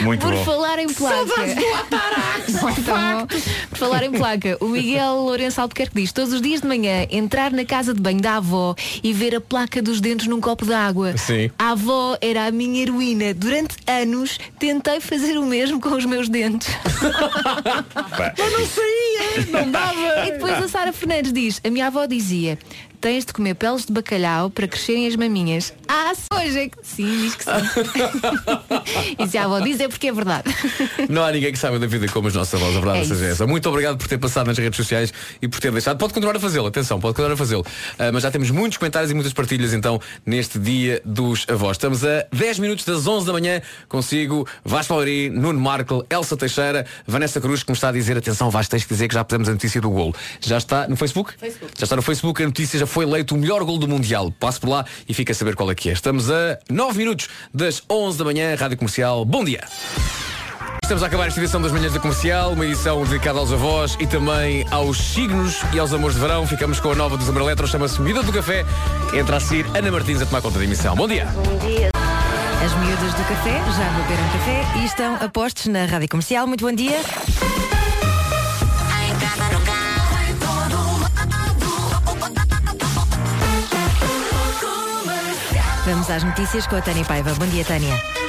Muito Por bom. falar em placa. Saudades do Atarax, Por falar em placa, o Miguel Lourenço Albuquerque diz todos os dias de manhã entrar na casa de banho da avó e ver a placa dos dentes num copo de água. Sim. A avó era a minha heroína. Durante anos tentei fazer o mesmo com os meus dentes. [laughs] Pá, não saía, não dava. E depois a Sara Fernandes diz, a minha avó dizia, dizia: tens de comer peles de bacalhau para crescerem as maminhas. Ah, hoje é que sim, diz que sim. e se a avó diz é porque é verdade. Não há ninguém que saiba da vida como as nossas avós, a verdade É seja essa. Muito obrigado por ter passado nas redes sociais e por ter deixado. Pode continuar a fazê-lo, atenção, pode continuar a fazê-lo. Ah, mas já temos muitos comentários e muitas partilhas então neste dia dos avós. Estamos a 10 minutos das 11 da manhã consigo Vasco Palmeirim, Nuno Marco, Elsa Teixeira, Vanessa Cruz, que me está a dizer, atenção Vasco, tens que dizer que já pusemos a notícia do golo. Já está no Facebook? Já está no Facebook, a notícia já foi eleito o melhor gol do Mundial. Passe por lá e fica a saber qual é que é. Estamos a 9 minutos das 11 da manhã, Rádio Comercial. Bom dia. Estamos a acabar esta edição das manhãs da comercial, uma edição dedicada aos avós e também aos signos e aos amores de verão. Ficamos com a nova dos Eletro, chama-se Vida do Café. Entra a seguir Ana Martins a tomar conta da emissão. Bom dia. Bom dia. As miúdas do café já beberam café e estão a postos na Rádio Comercial. Muito bom dia. Vamos às notícias com a Tânia Paiva. Bom dia, Tânia.